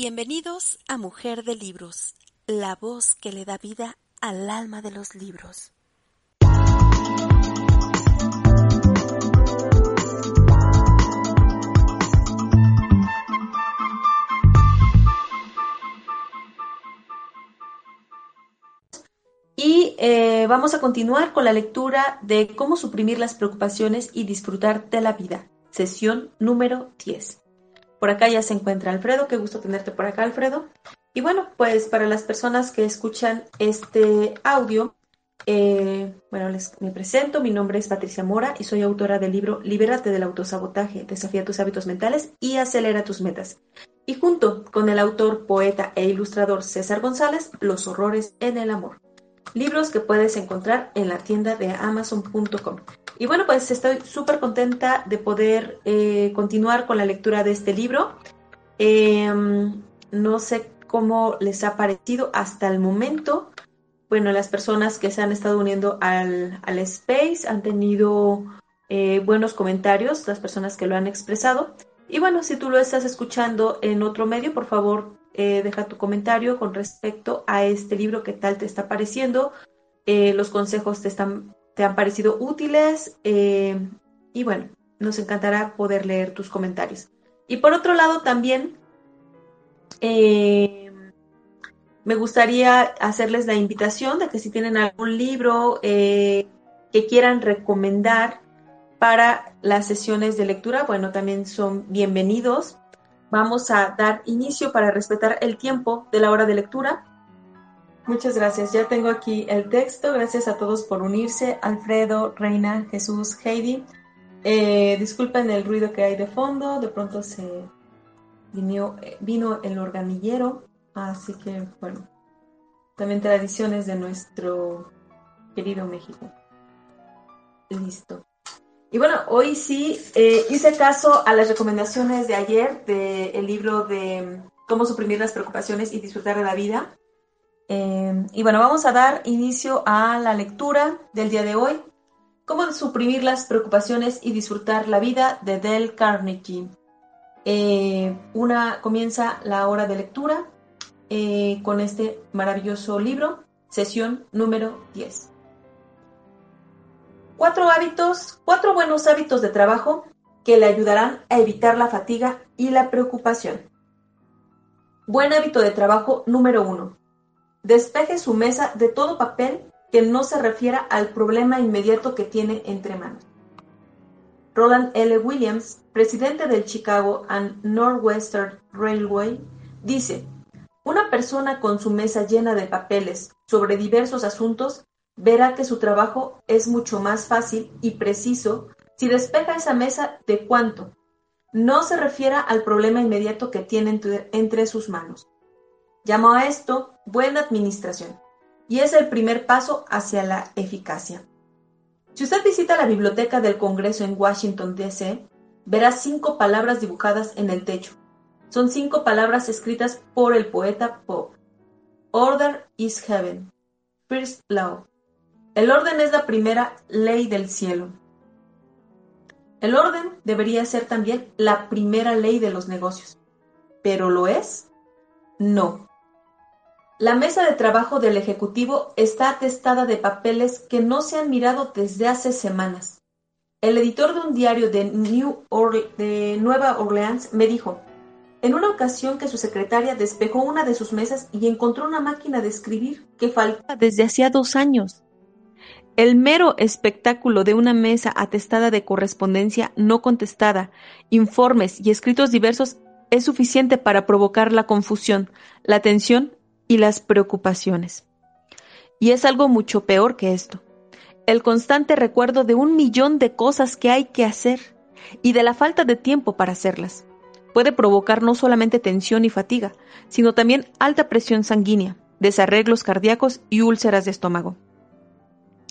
Bienvenidos a Mujer de Libros, la voz que le da vida al alma de los libros. Y eh, vamos a continuar con la lectura de Cómo suprimir las preocupaciones y disfrutar de la vida, sesión número 10. Por acá ya se encuentra Alfredo, qué gusto tenerte por acá, Alfredo. Y bueno, pues para las personas que escuchan este audio, eh, bueno, les me presento, mi nombre es Patricia Mora y soy autora del libro Libérate del autosabotaje, desafía tus hábitos mentales y acelera tus metas. Y junto con el autor, poeta e ilustrador César González, Los horrores en el amor. Libros que puedes encontrar en la tienda de amazon.com. Y bueno, pues estoy súper contenta de poder eh, continuar con la lectura de este libro. Em, no sé cómo les ha parecido hasta el momento. Bueno, las personas que se han estado uniendo al, space han tenido eh, buenos comentarios, las personas que lo han expresado. Y bueno, si tú lo estás escuchando en otro medio, por favor, eh, deja tu comentario con respecto a este libro, qué tal te está pareciendo, los consejos te están te han parecido útiles eh, y bueno, nos encantará poder leer tus comentarios. Y por otro lado también eh, me gustaría hacerles la invitación de que si tienen algún libro eh, que quieran recomendar para las sesiones de lectura, bueno, también son bienvenidos. Vamos a dar inicio para respetar el tiempo de la hora de lectura. Muchas gracias. Ya tengo aquí el texto. Gracias a todos por unirse. Alfredo, Reina, Jesús, Heidi. Eh, disculpen el ruido que hay de fondo. De pronto se vino, vino el organillero. Así que, bueno, también tradiciones de nuestro querido México. Listo. Y bueno, hoy sí eh, hice caso a las recomendaciones de ayer del libro de Cómo suprimir las preocupaciones y disfrutar de la vida Em, y bueno, vamos a dar inicio a la lectura del día de hoy. Cómo suprimir las preocupaciones y disfrutar la vida de Dale Carnegie. Eh, una comienza la hora de lectura eh, con este maravilloso libro, sesión número 10. Cuatro hábitos, cuatro buenos hábitos de trabajo que le ayudarán a evitar la fatiga y la preocupación. Buen hábito de trabajo número uno Despeje su mesa de todo papel que no se refiera al problema inmediato que tiene entre manos. Roland L. Williams, presidente del Chicago and Northwestern Railway, dice, una persona con su mesa llena de papeles sobre diversos asuntos verá que su trabajo es mucho más fácil y preciso si despeja esa mesa de cuánto no se refiera al problema inmediato que tiene entre sus manos. Llamo a esto buena administración y es el primer paso hacia la eficacia. Si usted visita la biblioteca del Congreso en Washington, D.C., verá cinco palabras dibujadas en el techo. Son cinco palabras escritas por el poeta Pope. Order is heaven. First law. El orden es la primera ley del cielo. El orden debería ser también la primera ley de los negocios. ¿Pero lo es? No. La mesa de trabajo del Ejecutivo está atestada de papeles que no se han mirado desde hace semanas. El editor de un diario de, Nueva Orleans me dijo, en una ocasión que su secretaria despejó una de sus mesas y encontró una máquina de escribir que faltaba desde hacía dos años. El mero espectáculo de una mesa atestada de correspondencia no contestada, informes y escritos diversos es suficiente para provocar la confusión, la tensión y las preocupaciones. Y es algo mucho peor que esto. El constante recuerdo de un millón de cosas que hay que hacer y de la falta de tiempo para hacerlas. Puede provocar no solamente tensión y fatiga, sino también alta presión sanguínea, desarreglos cardíacos y úlceras de estómago.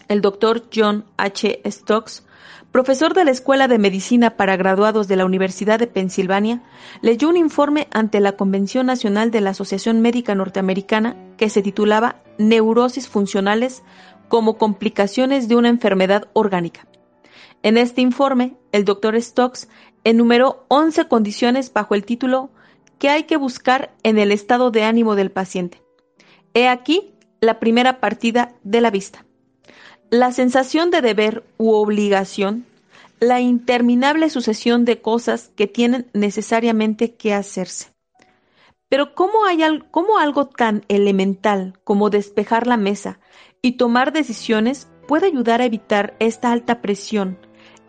El doctor John H. Stokes profesor de la Escuela de Medicina para Graduados de la Universidad de Pensilvania, leyó un informe ante la Convención Nacional de la Asociación Médica Norteamericana que se titulaba Neurosis funcionales como complicaciones de una enfermedad orgánica. En este informe, el doctor Stokes enumeró 11 condiciones bajo el título que hay que buscar en el estado de ánimo del paciente. He aquí la primera partida de la vista. La sensación de deber u obligación, la interminable sucesión de cosas que tienen necesariamente que hacerse. Pero ¿cómo, hay ¿cómo algo tan elemental como despejar la mesa y tomar decisiones puede ayudar a evitar esta alta presión,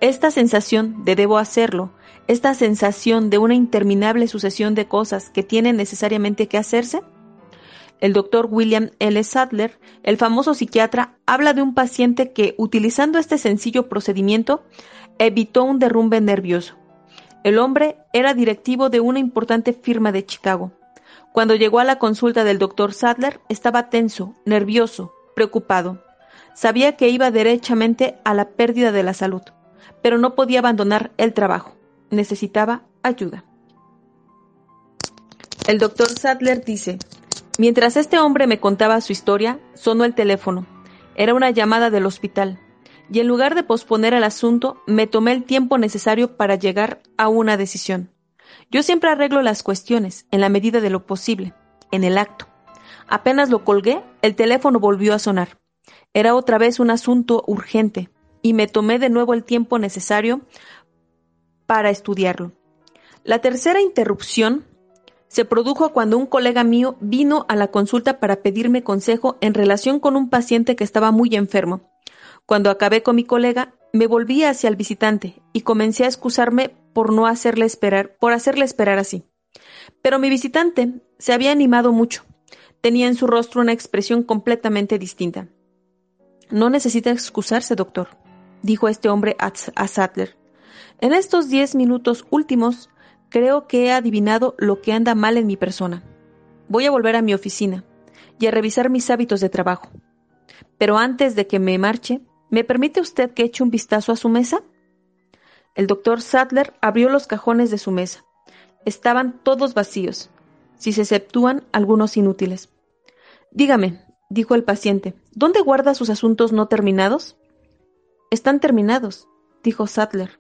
esta sensación de debo hacerlo, esta sensación de una interminable sucesión de cosas que tienen necesariamente que hacerse? El doctor William L. Sadler, el famoso psiquiatra, habla de un paciente que, utilizando este sencillo procedimiento, evitó un derrumbe nervioso. El hombre era directivo de una importante firma de Chicago. Cuando llegó a la consulta del doctor Sadler, estaba tenso, nervioso, preocupado. Sabía que iba derechamente a la pérdida de la salud, pero no podía abandonar el trabajo. Necesitaba ayuda. El doctor Sadler dice, mientras este hombre me contaba su historia, sonó el teléfono. Era una llamada del hospital, y en lugar de posponer el asunto, me tomé el tiempo necesario para llegar a una decisión. Yo siempre arreglo las cuestiones, en la medida de lo posible, en el acto. Apenas lo colgué, el teléfono volvió a sonar. Era otra vez un asunto urgente, y me tomé de nuevo el tiempo necesario para estudiarlo. La tercera interrupción se produjo cuando un colega mío vino a la consulta para pedirme consejo en relación con un paciente que estaba muy enfermo. Cuando acabé con mi colega, me volví hacia el visitante y comencé a excusarme por no hacerle esperar, por hacerle esperar así. Pero mi visitante se había animado mucho. Tenía en su rostro una expresión completamente distinta. No necesita excusarse, doctor, dijo este hombre a Sattler. En estos diez minutos últimos, creo que he adivinado lo que anda mal en mi persona. Voy a volver a mi oficina y a revisar mis hábitos de trabajo. Pero antes de que me marche, ¿me permite usted que eche un vistazo a su mesa? El doctor Sattler abrió los cajones de su mesa. Estaban todos vacíos, si se exceptúan algunos inútiles. Dígame, dijo el paciente, ¿dónde guarda sus asuntos no terminados? Están terminados, dijo Sattler.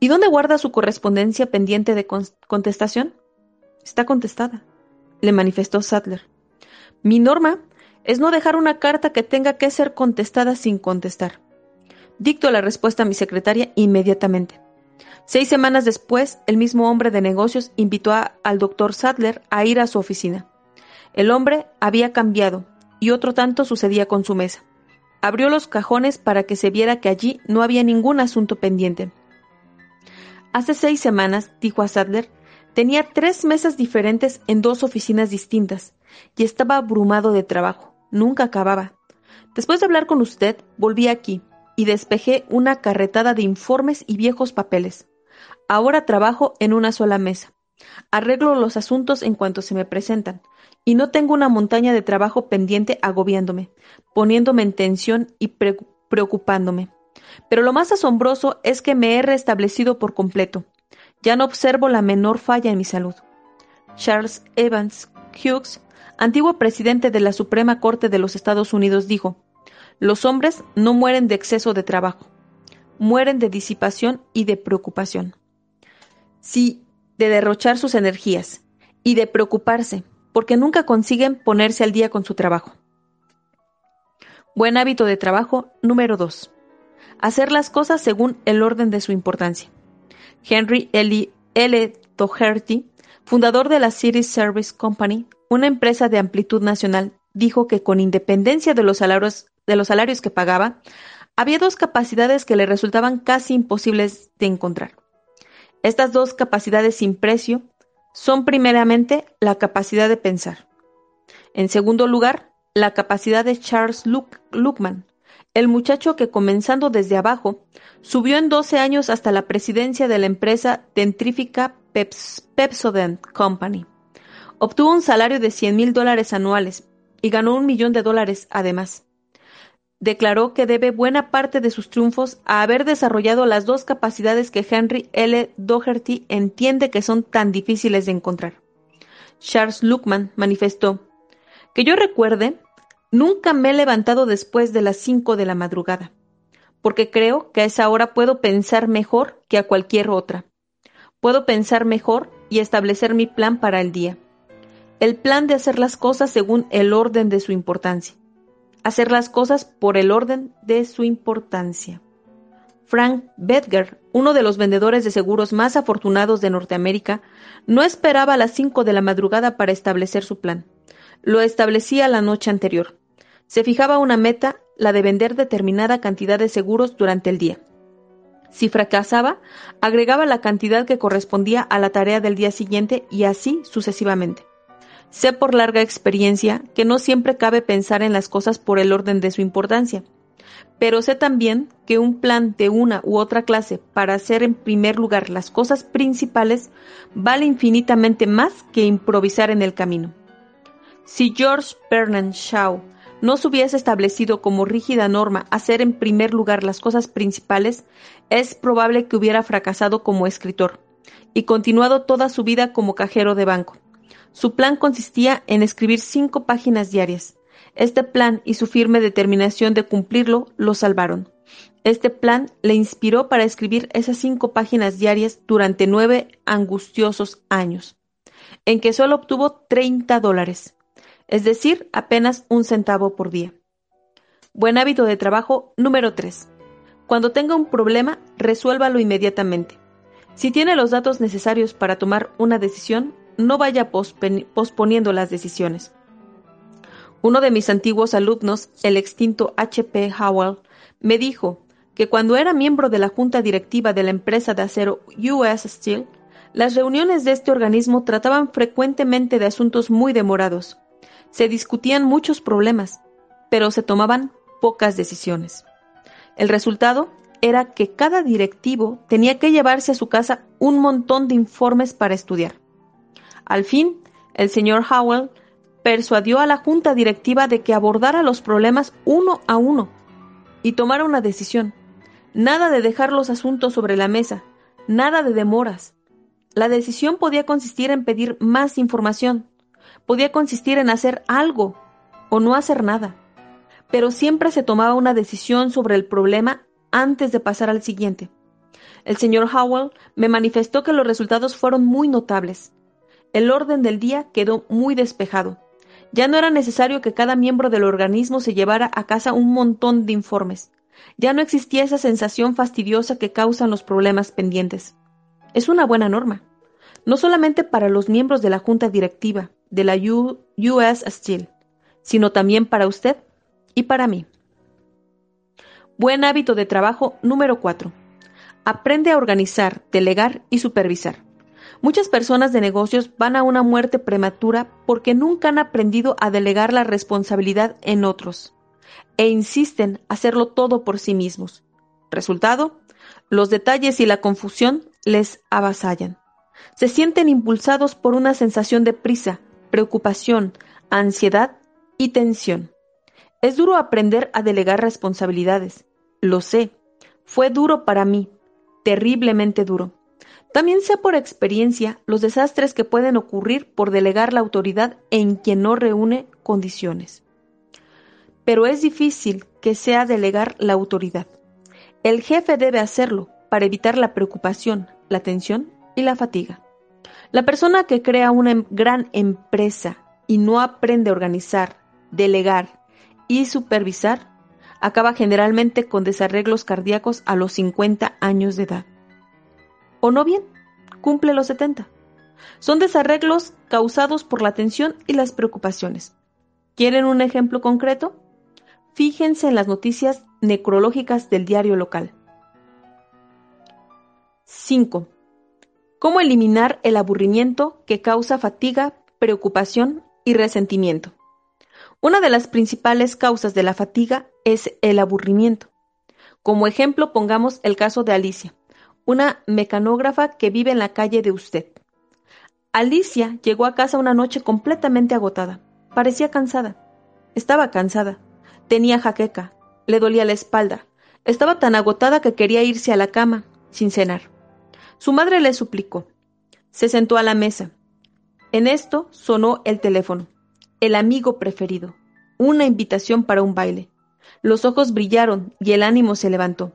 ¿Y dónde guarda su correspondencia pendiente de contestación? Está contestada, le manifestó Sattler. Mi norma es no dejar una carta que tenga que ser contestada sin contestar. Dicto la respuesta a mi secretaria inmediatamente. Seis semanas después, el mismo hombre de negocios invitó al doctor Sattler a ir a su oficina. El hombre había cambiado, y otro tanto sucedía con su mesa. Abrió los cajones para que se viera que allí no había ningún asunto pendiente. Hace seis semanas, dijo a Sadler, tenía tres mesas diferentes en dos oficinas distintas, y estaba abrumado de trabajo. Nunca acababa. Después de hablar con usted, volví aquí, y despejé una carretada de informes y viejos papeles. Ahora trabajo en una sola mesa. Arreglo los asuntos en cuanto se me presentan, y no tengo una montaña de trabajo pendiente agobiándome, poniéndome en tensión y preocupándome. Pero lo más asombroso es que me he restablecido por completo. Ya no observo la menor falla en mi salud. Charles Evans Hughes, antiguo presidente de la Suprema Corte de los Estados Unidos, dijo, los hombres no mueren de exceso de trabajo, mueren de disipación y de preocupación. Sí, de derrochar sus energías y de preocuparse, porque nunca consiguen ponerse al día con su trabajo. Buen hábito de trabajo número 2. Hacer las cosas según el orden de su importancia. Henry L. L. Doherty, fundador de la City Service Company, una empresa de amplitud nacional, dijo que con independencia de los salarios de los salarios que pagaba, había dos capacidades que le resultaban casi imposibles de encontrar. Estas dos capacidades sin precio son primeramente la capacidad de pensar. En segundo lugar, la capacidad de Charles Luckman, el muchacho que comenzando desde abajo, subió en 12 años hasta la presidencia de la empresa dentrífica Pepsodent Company. Obtuvo un salario de 100 mil dólares anuales y ganó un millón de dólares además declaró que debe buena parte de sus triunfos a haber desarrollado las dos capacidades que Henry L. Doherty entiende que son tan difíciles de encontrar. Charles Luckman manifestó, que yo recuerde, nunca me he levantado después de las cinco de la madrugada, porque creo que a esa hora puedo pensar mejor que a cualquier otra. Puedo pensar mejor y establecer mi plan para el día. El plan de hacer las cosas según el orden de su importancia. Hacer las cosas por el orden de su importancia. Frank Bedger, uno de los vendedores de seguros más afortunados de Norteamérica, no esperaba a las cinco de la madrugada para establecer su plan. Lo establecía la noche anterior. Se fijaba una meta, la de vender determinada cantidad de seguros durante el día. Si fracasaba, agregaba la cantidad que correspondía a la tarea del día siguiente y así sucesivamente. Sé por larga experiencia que no siempre cabe pensar en las cosas por el orden de su importancia, pero sé también que un plan de una u otra clase para hacer en primer lugar las cosas principales vale infinitamente más que improvisar en el camino. Si George Bernard Shaw no se hubiese establecido como rígida norma hacer en primer lugar las cosas principales, es probable que hubiera fracasado como escritor y continuado toda su vida como cajero de banco. Su plan consistía en escribir cinco páginas diarias. Este plan y su firme determinación de cumplirlo lo salvaron. Este plan le inspiró para escribir esas cinco páginas diarias durante nueve angustiosos años, en que solo obtuvo 30 dólares es decir, apenas un centavo por día. Buen hábito de trabajo número 3. Cuando tenga un problema, resuélvalo inmediatamente. Si tiene los datos necesarios para tomar una decisión, no vaya posponiendo las decisiones. Uno de mis antiguos alumnos, el extinto H.P. Howell, me dijo que cuando era miembro de la junta directiva de la empresa de acero US Steel, las reuniones de este organismo trataban frecuentemente de asuntos muy demorados, se discutían muchos problemas, pero se tomaban pocas decisiones. El resultado era que cada directivo tenía que llevarse a su casa un montón de informes para estudiar. Al fin, el señor Howell persuadió a la junta directiva de que abordara los problemas uno a uno y tomara una decisión. Nada de dejar los asuntos sobre la mesa, nada de demoras. La decisión podía consistir en pedir más información, podía consistir en hacer algo o no hacer nada, pero siempre se tomaba una decisión sobre el problema antes de pasar al siguiente. El señor Howell me manifestó que los resultados fueron muy notables. El orden del día quedó muy despejado. Ya no era necesario que cada miembro del organismo se llevara a casa un montón de informes. Ya no existía esa sensación fastidiosa que causan los problemas pendientes. Es una buena norma, no solamente para los miembros de la junta directiva, de la US Steel, sino también para usted y para mí. Buen hábito de trabajo número 4. Aprende a organizar, delegar y supervisar. Muchas personas de negocios van a una muerte prematura porque nunca han aprendido a delegar la responsabilidad en otros e insisten hacerlo todo por sí mismos. Resultado, los detalles y la confusión les avasallan. Se sienten impulsados por una sensación de prisa, preocupación, ansiedad y tensión. Es duro aprender a delegar responsabilidades. Lo sé. Fue duro para mí. Terriblemente duro. También sé por experiencia los desastres que pueden ocurrir por delegar la autoridad en quien no reúne condiciones. Pero es difícil que sea delegar la autoridad. El jefe debe hacerlo para evitar la preocupación, la tensión y la fatiga. La persona que crea una em-, gran empresa y no aprende a organizar, delegar y supervisar, acaba generalmente con desarreglos cardíacos a los 50 años de edad. O no bien, cumple los 70. Son desarreglos causados por la tensión y las preocupaciones. ¿Quieren un ejemplo concreto? Fíjense en las noticias necrológicas del diario local. 5. Cómo eliminar el aburrimiento que causa fatiga, preocupación y resentimiento. Una de las principales causas de la fatiga es el aburrimiento. Como ejemplo pongamos el caso de Alicia, una mecanógrafa que vive en la calle de usted. Alicia llegó a casa una noche completamente agotada. Parecía cansada. Estaba cansada. Tenía jaqueca. Le dolía la espalda. Estaba tan agotada que quería irse a la cama, sin cenar. Su madre le suplicó. Se sentó a la mesa. En esto sonó el teléfono. El amigo preferido. Una invitación para un baile. Los ojos brillaron y el ánimo se levantó.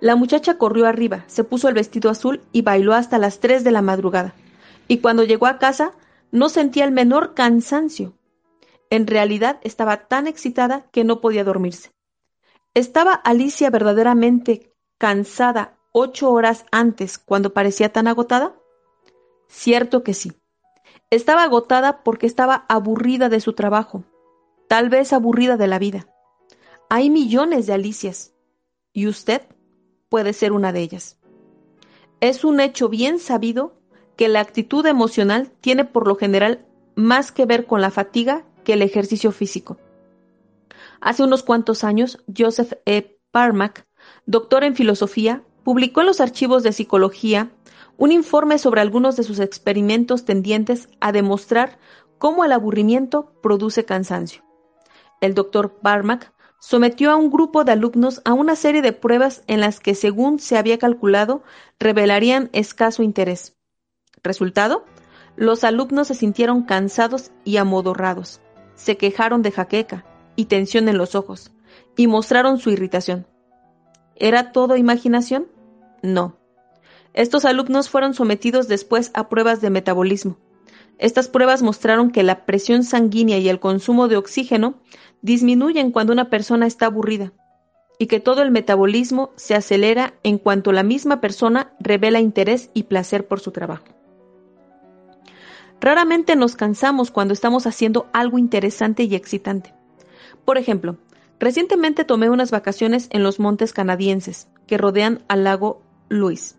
La muchacha corrió arriba, se puso el vestido azul y bailó hasta las tres de la madrugada. y cuando llegó a casa no sentía el menor cansancio. En realidad estaba tan excitada que no podía dormirse. ¿Estaba Alicia verdaderamente cansada ocho horas antes cuando parecía tan agotada? Cierto que sí. Estaba agotada porque estaba aburrida de su trabajo, tal vez aburrida de la vida. Hay millones de Alicias, y usted puede ser una de ellas. Es un hecho bien sabido que la actitud emocional tiene por lo general más que ver con la fatiga que el ejercicio físico. Hace unos cuantos años, Joseph E. Parmack, doctor en filosofía, publicó en los archivos de psicología un informe sobre algunos de sus experimentos tendientes a demostrar cómo el aburrimiento produce cansancio. El doctor Parmack sometió a un grupo de alumnos a una serie de pruebas en las que, según se había calculado, revelarían escaso interés. Resultado, los alumnos se sintieron cansados y amodorrados, se quejaron de jaqueca y tensión en los ojos, y mostraron su irritación. ¿Era todo imaginación? No. Estos alumnos fueron sometidos después a pruebas de metabolismo. Estas pruebas mostraron que la presión sanguínea y el consumo de oxígeno disminuyen cuando una persona está aburrida y que todo el metabolismo se acelera en cuanto la misma persona revela interés y placer por su trabajo. Raramente nos cansamos cuando estamos haciendo algo interesante y excitante. Por ejemplo, recientemente tomé unas vacaciones en los montes canadienses que rodean al lago Louis.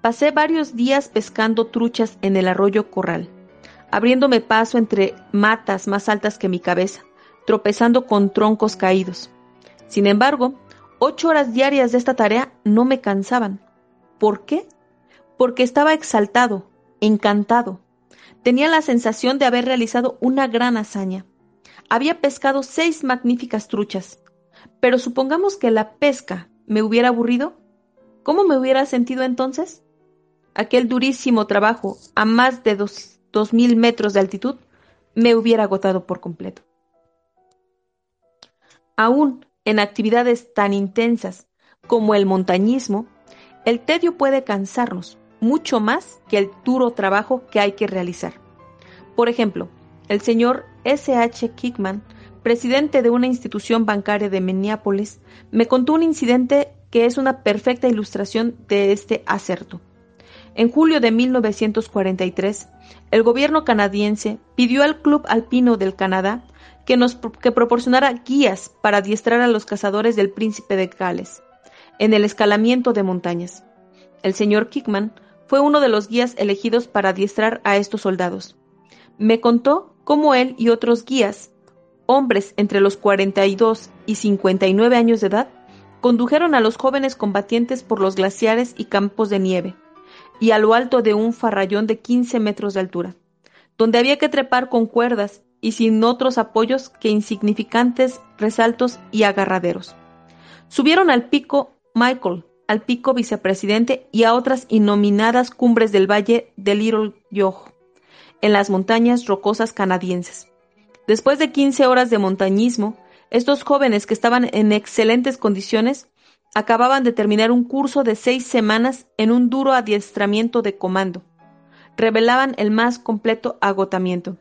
Pasé varios días pescando truchas en el arroyo Corral, abriéndome paso entre matas más altas que mi cabeza, tropezando con troncos caídos. Sin embargo, ocho horas diarias de esta tarea no me cansaban. ¿Por qué? Porque estaba exaltado, encantado, Tenía la sensación de haber realizado una gran hazaña. Había pescado seis magníficas truchas. Pero supongamos que la pesca me hubiera aburrido. ¿Cómo me hubiera sentido entonces? Aquel durísimo trabajo a más de dos, dos mil metros de altitud me hubiera agotado por completo. Aún en actividades tan intensas como el montañismo, el tedio puede cansarnos, mucho más que el duro trabajo que hay que realizar. Por ejemplo, el señor S. H. Kickman, presidente de una institución bancaria de Minneapolis, me contó un incidente que es una perfecta ilustración de este acerto. En julio de 1943, el gobierno canadiense pidió al Club Alpino del Canadá que nos que proporcionara guías para adiestrar a los cazadores del príncipe de Gales en el escalamiento de montañas. El señor Kickman fue uno de los guías elegidos para adiestrar a estos soldados. Me contó cómo él y otros guías, hombres entre los 42 y 59 años de edad, condujeron a los jóvenes combatientes por los glaciares y campos de nieve, y a lo alto de un farrallón de 15 metros de altura, donde había que trepar con cuerdas y sin otros apoyos que insignificantes resaltos y agarraderos. Subieron al pico Michael, al pico vicepresidente y a otras innominadas cumbres del valle de Little en las montañas rocosas canadienses. Después de 15 horas de montañismo, estos jóvenes que estaban en excelentes condiciones acababan de terminar un curso de seis semanas en un duro adiestramiento de comando. Revelaban el más completo agotamiento.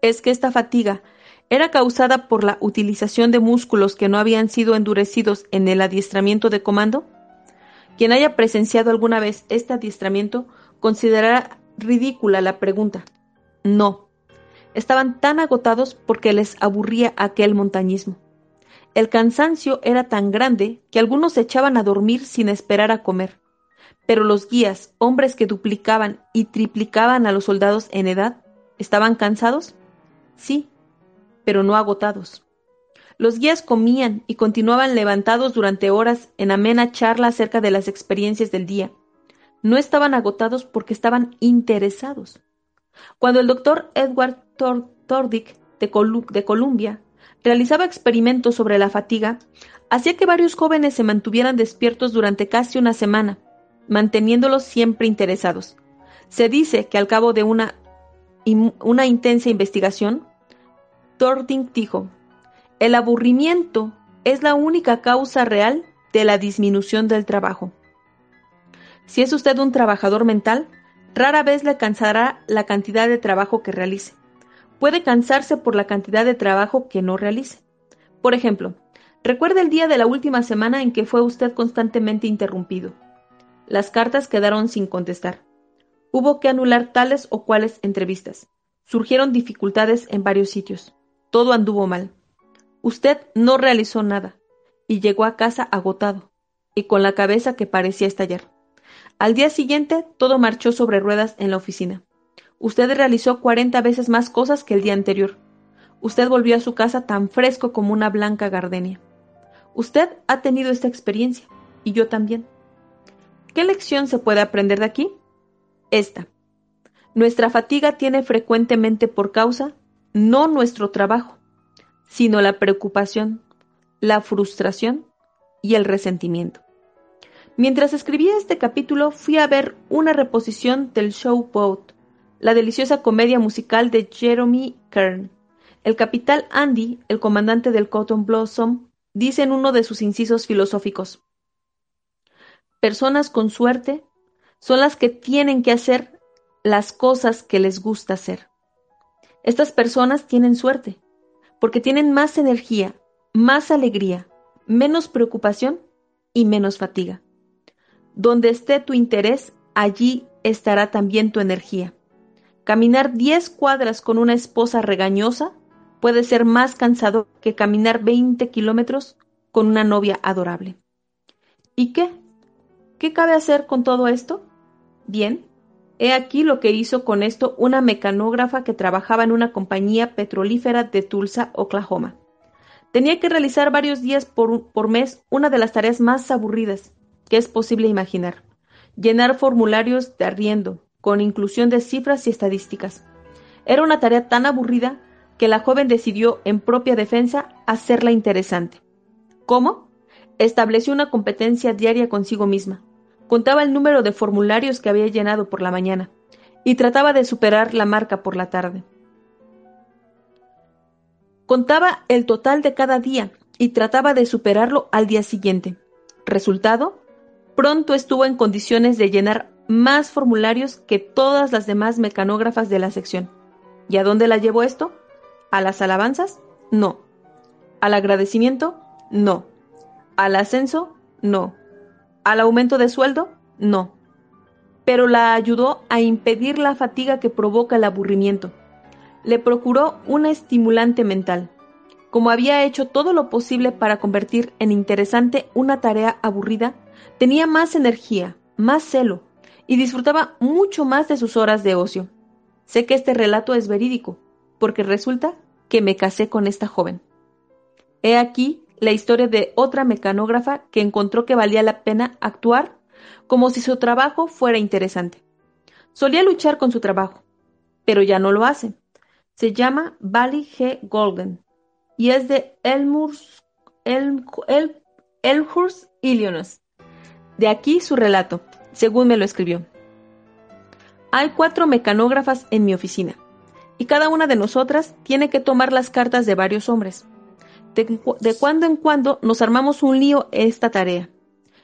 Es que esta fatiga era causada por la utilización de músculos que no habían sido endurecidos en el adiestramiento de comando? Quien haya presenciado alguna vez este adiestramiento considerará ridícula la pregunta. No. Estaban tan agotados porque les aburría aquel montañismo. El cansancio era tan grande que algunos se echaban a dormir sin esperar a comer. Pero los guías, hombres que duplicaban y triplicaban a los soldados en edad, ¿estaban cansados? Sí, pero no agotados. Los guías comían y continuaban levantados durante horas en amena charla acerca de las experiencias del día. No estaban agotados porque estaban interesados. Cuando el doctor Edward Tordick de, de Columbia realizaba experimentos sobre la fatiga, hacía que varios jóvenes se mantuvieran despiertos durante casi una semana, manteniéndolos siempre interesados. Se dice que al cabo de una, intensa investigación, Tording dijo, el aburrimiento es la única causa real de la disminución del trabajo. Si es usted un trabajador mental, Rara vez le cansará la cantidad de trabajo que realice. Puede cansarse por la cantidad de trabajo que no realice. Por ejemplo, recuerda el día de la última semana en que fue usted constantemente interrumpido. Las cartas quedaron sin contestar. Hubo que anular tales o cuales entrevistas. Surgieron dificultades en varios sitios. Todo anduvo mal. Usted no realizó nada y llegó a casa agotado y con la cabeza que parecía estallar. Al día siguiente todo marchó sobre ruedas en la oficina. Usted realizó cuarenta veces más cosas que el día anterior. Usted volvió a su casa tan fresco como una blanca gardenia. Usted ha tenido esta experiencia y yo también. ¿Qué lección se puede aprender de aquí? Esta. Nuestra fatiga tiene frecuentemente por causa no nuestro trabajo, sino la preocupación, la frustración y el resentimiento. Mientras escribía este capítulo fui a ver una reposición del show Boat, la deliciosa comedia musical de Jeremy Kern. El capitán Andy, el comandante del Cotton Blossom, dice en uno de sus incisos filosóficos, Personas con suerte son las que tienen que hacer las cosas que les gusta hacer. Estas personas tienen suerte, porque tienen más energía, más alegría, menos preocupación y menos fatiga. Donde esté tu interés, allí estará también tu energía. Caminar 10 cuadras con una esposa regañosa puede ser más cansado que caminar 20 kilómetros con una novia adorable. ¿Y qué? ¿Qué cabe hacer con todo esto? Bien, He aquí lo que hizo con esto una mecanógrafa que trabajaba en una compañía petrolífera de Tulsa, Oklahoma. Tenía que realizar varios días por, mes una de las tareas más aburridas que es posible imaginar. Llenar formularios de arriendo, con inclusión de cifras y estadísticas. Era una tarea tan aburrida que la joven decidió, en propia defensa, hacerla interesante. ¿Cómo? Estableció una competencia diaria consigo misma Contaba el número de formularios que había llenado por la mañana y trataba de superar la marca por la tarde. Contaba el total de cada día y trataba de superarlo al día siguiente. Resultado, pronto estuvo en condiciones de llenar más formularios que todas las demás mecanógrafas de la sección. ¿Y a dónde la llevó esto? ¿A las alabanzas? No. ¿Al agradecimiento? No. ¿Al ascenso? No. ¿Al aumento de sueldo? No. Pero la ayudó a impedir la fatiga que provoca el aburrimiento. Le procuró una estimulante mental. Como había hecho todo lo posible para convertir en interesante una tarea aburrida, tenía más energía, más celo, y disfrutaba mucho más de sus horas de ocio. Sé que este relato es verídico, porque resulta que me casé con esta joven. He aquí la historia de otra mecanógrafa que encontró que valía la pena actuar como si su trabajo fuera interesante. Solía luchar con su trabajo, pero ya no lo hace. Se llama Bally G. Golden y es de Elmhurst, Illinois. De aquí su relato, según me lo escribió. Hay cuatro mecanógrafas en mi oficina, y cada una de nosotras tiene que tomar las cartas de varios hombres. De, cuando en cuando nos armamos un lío esta tarea.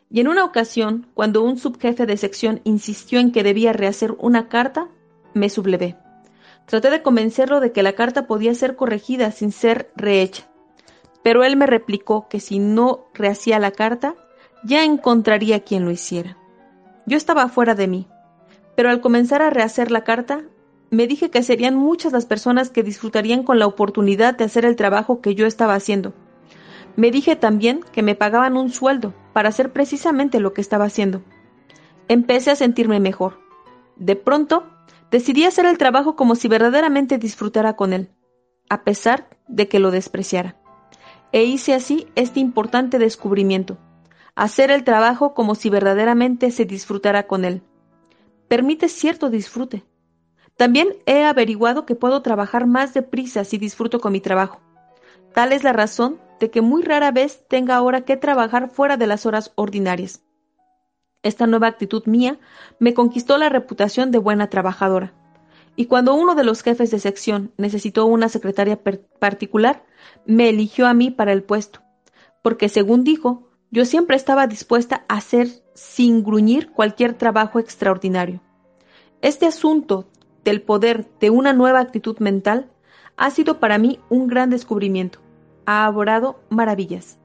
Y en una ocasión, cuando un subjefe de sección insistió en que debía rehacer una carta, me sublevé. Traté de convencerlo de que la carta podía ser corregida sin ser rehecha, pero él me replicó que si no rehacía la carta, ya encontraría quien lo hiciera. Yo estaba fuera de mí, pero al comenzar a rehacer la carta, me dije que serían muchas las personas que disfrutarían con la oportunidad de hacer el trabajo que yo estaba haciendo. Me dije también que me pagaban un sueldo para hacer precisamente lo que estaba haciendo. Empecé a sentirme mejor. De pronto, decidí hacer el trabajo como si verdaderamente disfrutara con él, a pesar de que lo despreciara. E hice así este importante descubrimiento, hacer el trabajo como si verdaderamente se disfrutara con él. Permite cierto disfrute, también he averiguado que puedo trabajar más deprisa si disfruto con mi trabajo. Tal es la razón de que muy rara vez tenga ahora que trabajar fuera de las horas ordinarias. Esta nueva actitud mía me conquistó la reputación de buena trabajadora. Y cuando uno de los jefes de sección necesitó una secretaria particular, me eligió a mí para el puesto, porque según dijo, yo siempre estaba dispuesta a hacer sin gruñir cualquier trabajo extraordinario. Este asunto del poder de una nueva actitud mental ha sido para mí un gran descubrimiento. Ha aborado maravillas.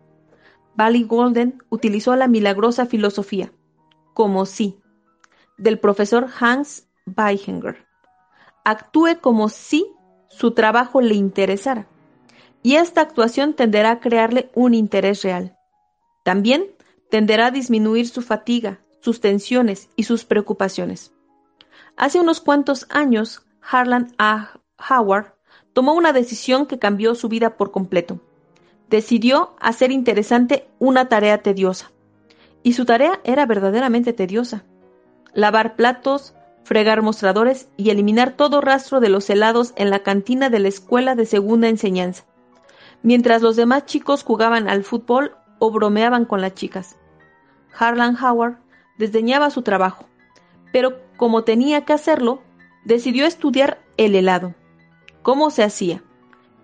Bally Golden utilizó la milagrosa filosofía, como si, del profesor Hans Weichinger. Actúe como si su trabajo le interesara, y esta actuación tenderá a crearle un interés real. También tenderá a disminuir su fatiga, sus tensiones y sus preocupaciones. Hace unos cuantos años, Harlan A. Howard tomó una decisión que cambió su vida por completo. Decidió hacer interesante una tarea tediosa. Y su tarea era verdaderamente tediosa. Lavar platos, fregar mostradores y eliminar todo rastro de los helados en la cantina de la escuela de segunda enseñanza, mientras los demás chicos jugaban al fútbol o bromeaban con las chicas. Harlan Howard desdeñaba su trabajo, pero como tenía que hacerlo, decidió estudiar el helado. ¿Cómo se hacía?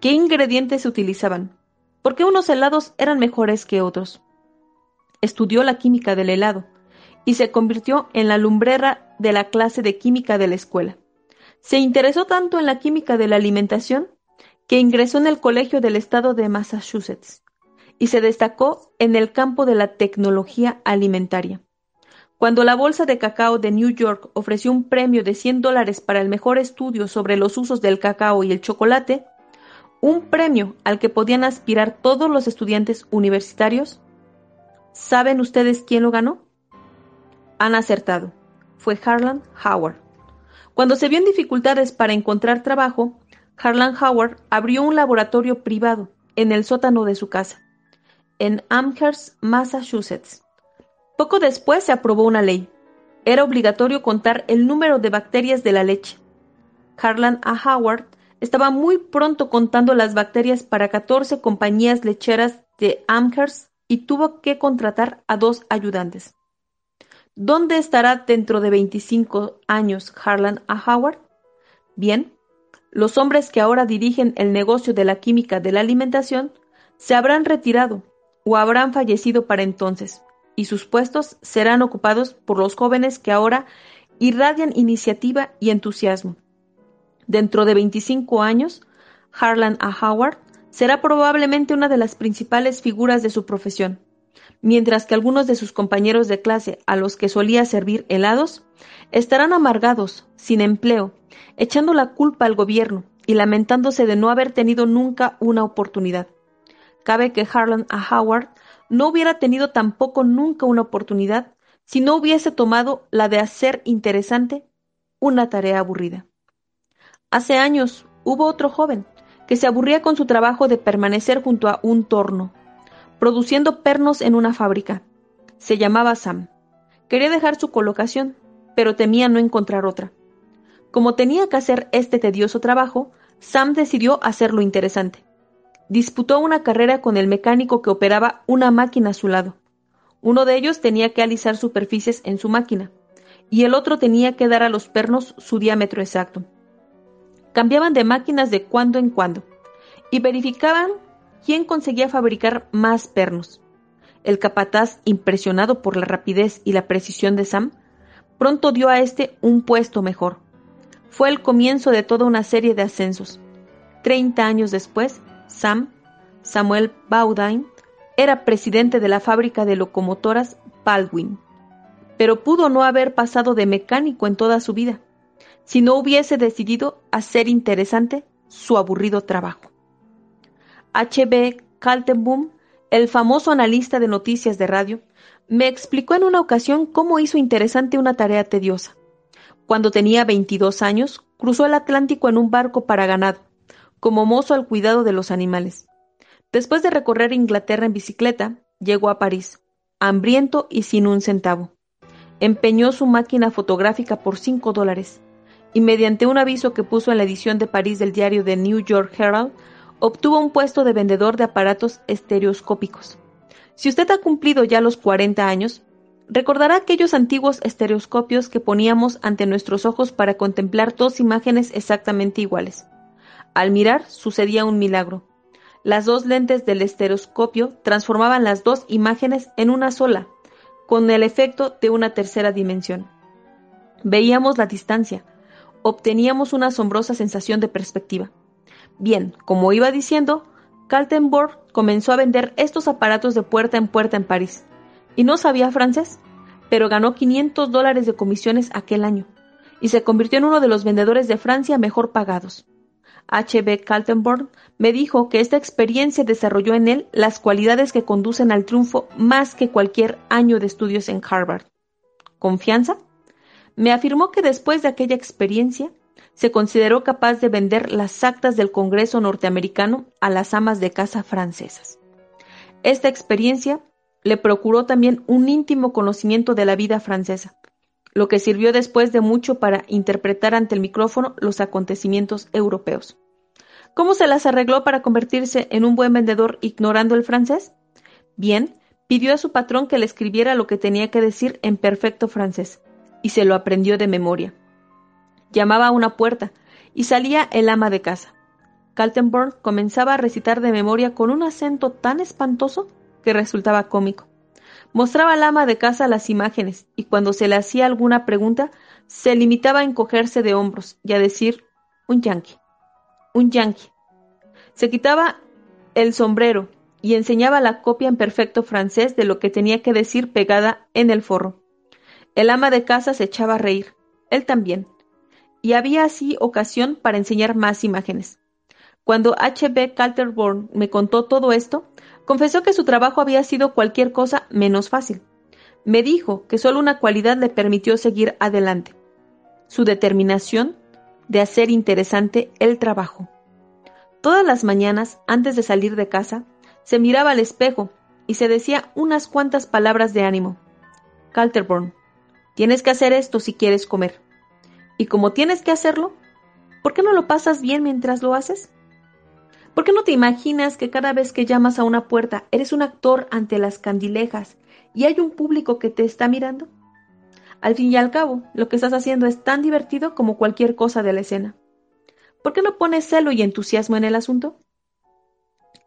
¿Qué ingredientes se utilizaban? ¿Por qué unos helados eran mejores que otros? Estudió la química del helado y se convirtió en la lumbrera de la clase de química de la escuela. Se interesó tanto en la química de la alimentación que ingresó en el Colegio del Estado de Massachusetts y se destacó en el campo de la tecnología alimentaria. Cuando la Bolsa de Cacao de New York ofreció un premio de 100 dólares para el mejor estudio sobre los usos del cacao y el chocolate, un premio al que podían aspirar todos los estudiantes universitarios, ¿saben ustedes quién lo ganó? Han acertado. Fue Harlan Howard. Cuando se vio en dificultades para encontrar trabajo, Harlan Howard abrió un laboratorio privado en el sótano de su casa, en Amherst, Massachusetts. Poco después se aprobó una ley. Era obligatorio contar el número de bacterias de la leche. Harlan A. Howard estaba muy pronto contando las bacterias para 14 compañías lecheras de Amherst y tuvo que contratar a dos ayudantes. ¿Dónde estará dentro de 25 años Harlan A. Howard? Bien, los hombres que ahora dirigen el negocio de la química de la alimentación se habrán retirado o habrán fallecido para entonces y sus puestos serán ocupados por los jóvenes que ahora irradian iniciativa y entusiasmo. Dentro de 25 años, Harlan A. Howard será probablemente una de las principales figuras de su profesión, mientras que algunos de sus compañeros de clase a los que solía servir helados estarán amargados, sin empleo, echando la culpa al gobierno y lamentándose de no haber tenido nunca una oportunidad. Cabe que Harlan A. Howard no hubiera tenido tampoco nunca una oportunidad si no hubiese tomado la de hacer interesante una tarea aburrida. Hace años hubo otro joven que se aburría con su trabajo de permanecer junto a un torno, produciendo pernos en una fábrica. Se llamaba Sam. Quería dejar su colocación, pero temía no encontrar otra. Como tenía que hacer este tedioso trabajo, Sam decidió hacerlo interesante. Disputó una carrera con el mecánico que operaba una máquina a su lado. Uno de ellos tenía que alisar superficies en su máquina, y el otro tenía que dar a los pernos su diámetro exacto. Cambiaban de máquinas de cuando en cuando, y verificaban quién conseguía fabricar más pernos. El capataz, impresionado por la rapidez y la precisión de Sam, pronto dio a este un puesto mejor. Fue el comienzo de toda una serie de ascensos. Treinta años después, Sam, Samuel Baudin, era presidente de la fábrica de locomotoras Baldwin, pero pudo no haber pasado de mecánico en toda su vida, si no hubiese decidido hacer interesante su aburrido trabajo. H.B. Kaltenboom, el famoso analista de noticias de radio, me explicó en una ocasión cómo hizo interesante una tarea tediosa. Cuando tenía 22 años, cruzó el Atlántico en un barco para ganado como mozo al cuidado de los animales. Después de recorrer Inglaterra en bicicleta, llegó a París, hambriento y sin un centavo. Empeñó su máquina fotográfica por cinco dólares y mediante un aviso que puso en la edición de París del diario The New York Herald, obtuvo un puesto de vendedor de aparatos estereoscópicos. Si usted ha cumplido ya los 40 años, recordará aquellos antiguos estereoscopios que poníamos ante nuestros ojos para contemplar dos imágenes exactamente iguales. Al mirar sucedía un milagro. Las dos lentes del estereoscopio transformaban las dos imágenes en una sola, con el efecto de una tercera dimensión. Veíamos la distancia, obteníamos una asombrosa sensación de perspectiva. Bien, como iba diciendo, Kaltenborg comenzó a vender estos aparatos de puerta en puerta en París. Y no sabía francés, pero ganó 500 dólares de comisiones aquel año y se convirtió en uno de los vendedores de Francia mejor pagados. H.B. Kaltenborn me dijo que esta experiencia desarrolló en él las cualidades que conducen al triunfo más que cualquier año de estudios en Harvard. ¿Confianza? Me afirmó que después de aquella experiencia se consideró capaz de vender las actas del Congreso norteamericano a las amas de casa francesas. Esta experiencia le procuró también un íntimo conocimiento de la vida francesa, lo que sirvió después de mucho para interpretar ante el micrófono los acontecimientos europeos. ¿Cómo se las arregló para convertirse en un buen vendedor ignorando el francés? Bien, pidió a su patrón que le escribiera lo que tenía que decir en perfecto francés, y se lo aprendió de memoria. Llamaba a una puerta, y salía el ama de casa. Kaltenborn comenzaba a recitar de memoria con un acento tan espantoso que resultaba cómico. Mostraba al ama de casa las imágenes y cuando se le hacía alguna pregunta se limitaba a encogerse de hombros y a decir un yanqui, un yanqui. Se quitaba el sombrero y enseñaba la copia en perfecto francés de lo que tenía que decir pegada en el forro. El ama de casa se echaba a reír, él también, y había así ocasión para enseñar más imágenes. Cuando H. B. Calterborn me contó todo esto, Confesó que su trabajo había sido cualquier cosa menos fácil. Me dijo que solo una cualidad le permitió seguir adelante, su determinación de hacer interesante el trabajo. Todas las mañanas, antes de salir de casa, se miraba al espejo y se decía unas cuantas palabras de ánimo. Calterborn, tienes que hacer esto si quieres comer. Y como tienes que hacerlo, ¿por qué no lo pasas bien mientras lo haces? ¿Por qué no te imaginas que cada vez que llamas a una puerta eres un actor ante las candilejas y hay un público que te está mirando? Al fin y al cabo, lo que estás haciendo es tan divertido como cualquier cosa de la escena. ¿Por qué no pones celo y entusiasmo en el asunto?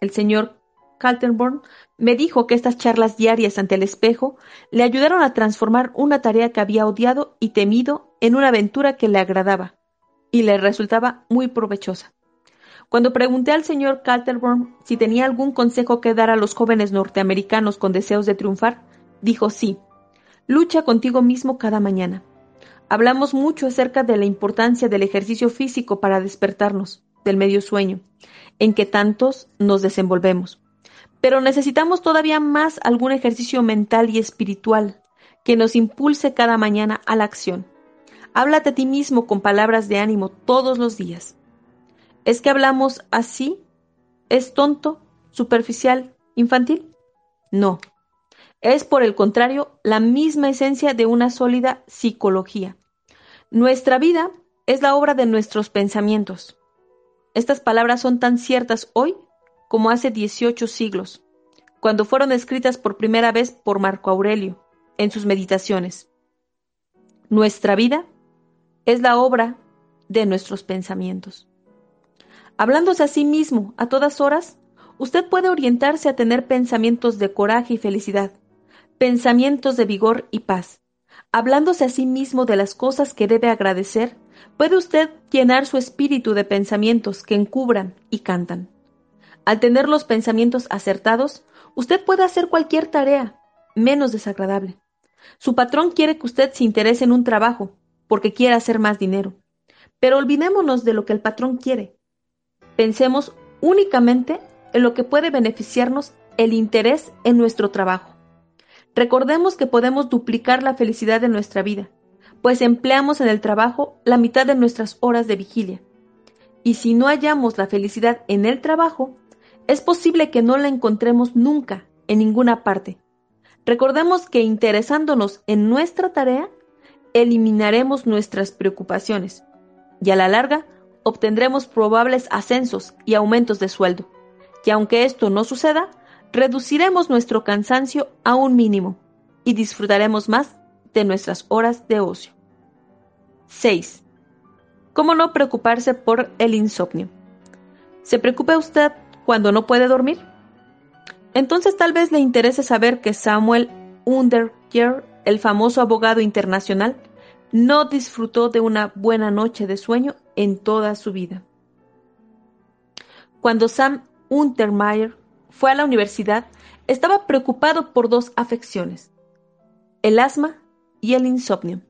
El señor Kaltenborn me dijo que estas charlas diarias ante el espejo le ayudaron a transformar una tarea que había odiado y temido en una aventura que le agradaba y le resultaba muy provechosa. Cuando pregunté al señor Calterborn si tenía algún consejo que dar a los jóvenes norteamericanos con deseos de triunfar, dijo sí. Lucha contigo mismo cada mañana. Hablamos mucho acerca de la importancia del ejercicio físico para despertarnos del medio sueño, en que tantos nos desenvolvemos. Pero necesitamos todavía más algún ejercicio mental y espiritual que nos impulse cada mañana a la acción. Háblate a ti mismo con palabras de ánimo todos los días. ¿Es que hablamos así? ¿Es tonto, superficial, infantil? No. Es, por el contrario, la misma esencia de una sólida psicología. Nuestra vida es la obra de nuestros pensamientos. Estas palabras son tan ciertas hoy como hace 18 siglos, cuando fueron escritas por primera vez por Marco Aurelio en sus meditaciones. Nuestra vida es la obra de nuestros pensamientos. Hablándose a sí mismo a todas horas, usted puede orientarse a tener pensamientos de coraje y felicidad, pensamientos de vigor y paz. Hablándose a sí mismo de las cosas que debe agradecer, puede usted llenar su espíritu de pensamientos que encubran y cantan. Al tener los pensamientos acertados, usted puede hacer cualquier tarea, menos desagradable. Su patrón quiere que usted se interese en un trabajo, porque quiere hacer más dinero. Pero olvidémonos de lo que el patrón quiere. Pensemos únicamente en lo que puede beneficiarnos el interés en nuestro trabajo. Recordemos que podemos duplicar la felicidad de nuestra vida, pues empleamos en el trabajo la mitad de nuestras horas de vigilia. Y si no hallamos la felicidad en el trabajo, es posible que no la encontremos nunca en ninguna parte. Recordemos que interesándonos en nuestra tarea, eliminaremos nuestras preocupaciones y a la larga obtendremos probables ascensos y aumentos de sueldo. Y aunque esto no suceda, reduciremos nuestro cansancio a un mínimo y disfrutaremos más de nuestras horas de ocio. 6. ¿Cómo no preocuparse por el insomnio? ¿Se preocupa usted cuando no puede dormir? Entonces tal vez le interese saber que Samuel Underger, el famoso abogado internacional, no disfrutó de una buena noche de sueño en toda su vida. Cuando Sam Untermeyer fue a la universidad, estaba preocupado por dos afecciones, el asma y el insomnio.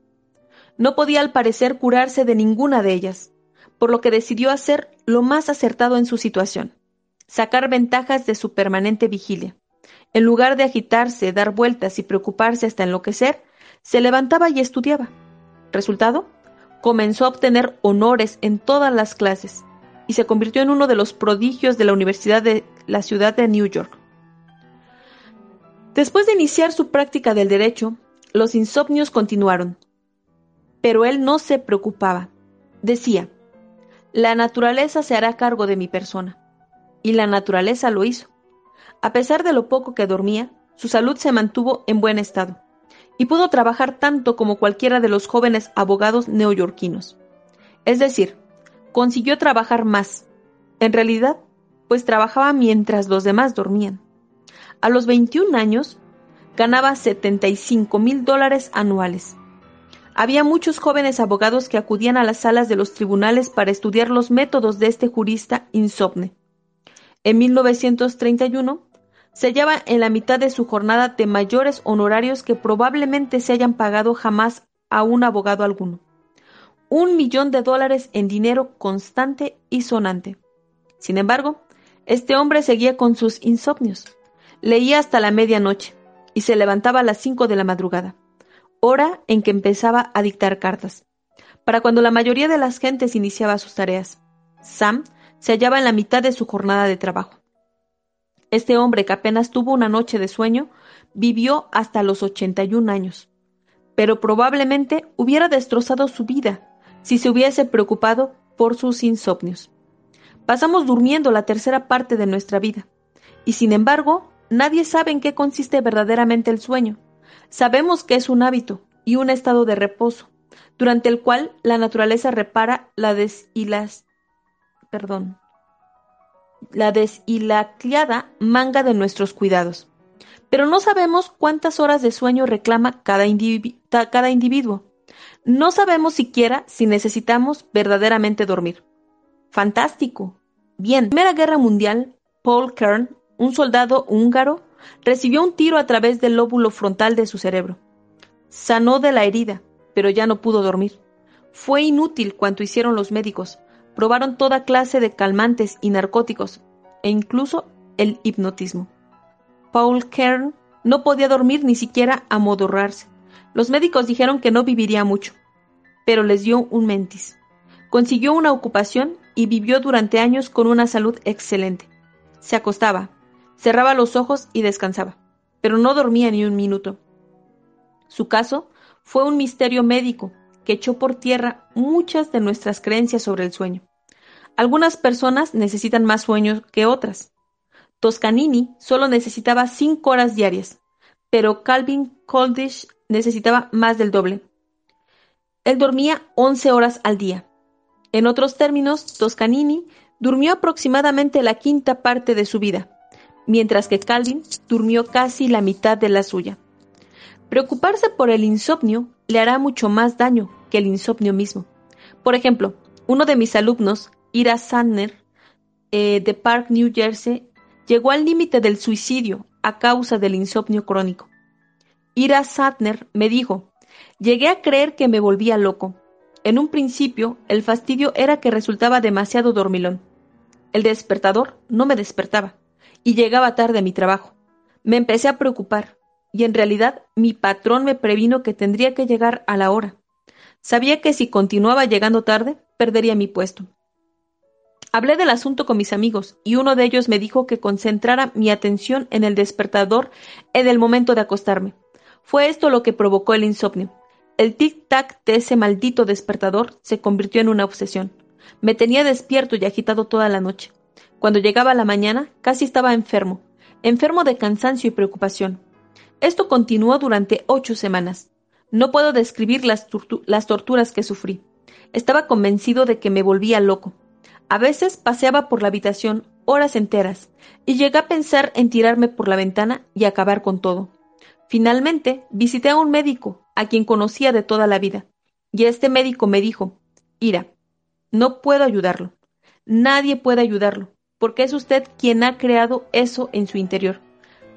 No podía al parecer curarse de ninguna de ellas, por lo que decidió hacer lo más acertado en su situación, sacar ventajas de su permanente vigilia. En lugar de agitarse, dar vueltas y preocuparse hasta enloquecer, se levantaba y estudiaba. Resultado, comenzó a obtener honores en todas las clases y se convirtió en uno de los prodigios de la Universidad de la ciudad de New York. Después de iniciar su práctica del derecho, los insomnios continuaron. Pero él no se preocupaba. Decía, la naturaleza se hará cargo de mi persona. Y la naturaleza lo hizo. A pesar de lo poco que dormía, su salud se mantuvo en buen estado, y pudo trabajar tanto como cualquiera de los jóvenes abogados neoyorquinos. Es decir, consiguió trabajar más. En realidad, pues trabajaba mientras los demás dormían. A los 21 años, ganaba 75 mil dólares anuales. Había muchos jóvenes abogados que acudían a las salas de los tribunales para estudiar los métodos de este jurista insomne. En 1931, se hallaba en la mitad de su jornada de mayores honorarios que probablemente se hayan pagado jamás a un abogado alguno. Un millón de dólares en dinero constante y sonante. Sin embargo, este hombre seguía con sus insomnios. Leía hasta la medianoche y se levantaba a las cinco de la madrugada, hora en que empezaba a dictar cartas, para cuando la mayoría de las gentes iniciaba sus tareas. Sam se hallaba en la mitad de su jornada de trabajo. Este hombre que apenas tuvo una noche de sueño vivió hasta los 81 años, pero probablemente hubiera destrozado su vida si se hubiese preocupado por sus insomnios. Pasamos durmiendo la tercera parte de nuestra vida, y sin embargo Nadie sabe en qué consiste verdaderamente el sueño. Sabemos que es un hábito y un estado de reposo, durante el cual la naturaleza repara la deshilas, perdón, la deshilacliada manga de nuestros cuidados. Pero no sabemos cuántas horas de sueño reclama cada, cada individuo. No sabemos siquiera si necesitamos verdaderamente dormir. Fantástico. Bien, Primera Guerra Mundial, Paul Kern un soldado húngaro recibió un tiro a través del lóbulo frontal de su cerebro. Sanó de la herida, pero ya no pudo dormir. Fue inútil cuanto hicieron los médicos. Probaron toda clase de calmantes y narcóticos, e incluso el hipnotismo. Paul Kern no podía dormir ni siquiera amodorrarse. Los médicos dijeron que no viviría mucho, pero les dio un mentis. Consiguió una ocupación y vivió durante años con una salud excelente. Se acostaba, Cerraba los ojos y descansaba, pero no dormía ni un minuto. Su caso fue un misterio médico que echó por tierra muchas de nuestras creencias sobre el sueño. Algunas personas necesitan más sueño que otras. Toscanini solo necesitaba cinco horas diarias, pero Calvin Coolidge necesitaba más del doble. Él dormía once horas al día. En otros términos, Toscanini durmió aproximadamente la quinta parte de su vida, mientras que Calvin durmió casi la mitad de la suya. Preocuparse por el insomnio le hará mucho más daño que el insomnio mismo. Por ejemplo, uno de mis alumnos, Ira Sandner, eh, de Park, New Jersey, llegó al límite del suicidio a causa del insomnio crónico. Ira Sandner me dijo, llegué a creer que me volvía loco. En un principio, el fastidio era que resultaba demasiado dormilón. El despertador no me despertaba y llegaba tarde a mi trabajo. Me empecé a preocupar, y en realidad mi patrón me previno que tendría que llegar a la hora. Sabía que si continuaba llegando tarde, perdería mi puesto. Hablé del asunto con mis amigos, y uno de ellos me dijo que concentrara mi atención en el despertador en el momento de acostarme. Fue esto lo que provocó el insomnio. El tic-tac de ese maldito despertador se convirtió en una obsesión. Me tenía despierto y agitado toda la noche. Cuando llegaba la mañana, casi estaba enfermo, enfermo de cansancio y preocupación. Esto continuó durante ocho semanas. No puedo describir las, torturas que sufrí. Estaba convencido de que me volvía loco. A veces paseaba por la habitación horas enteras y llegué a pensar en tirarme por la ventana y acabar con todo. Finalmente visité a un médico, a quien conocía de toda la vida, Y este médico me dijo, Ira, no puedo ayudarlo. Nadie puede ayudarlo, porque es usted quien ha creado eso en su interior.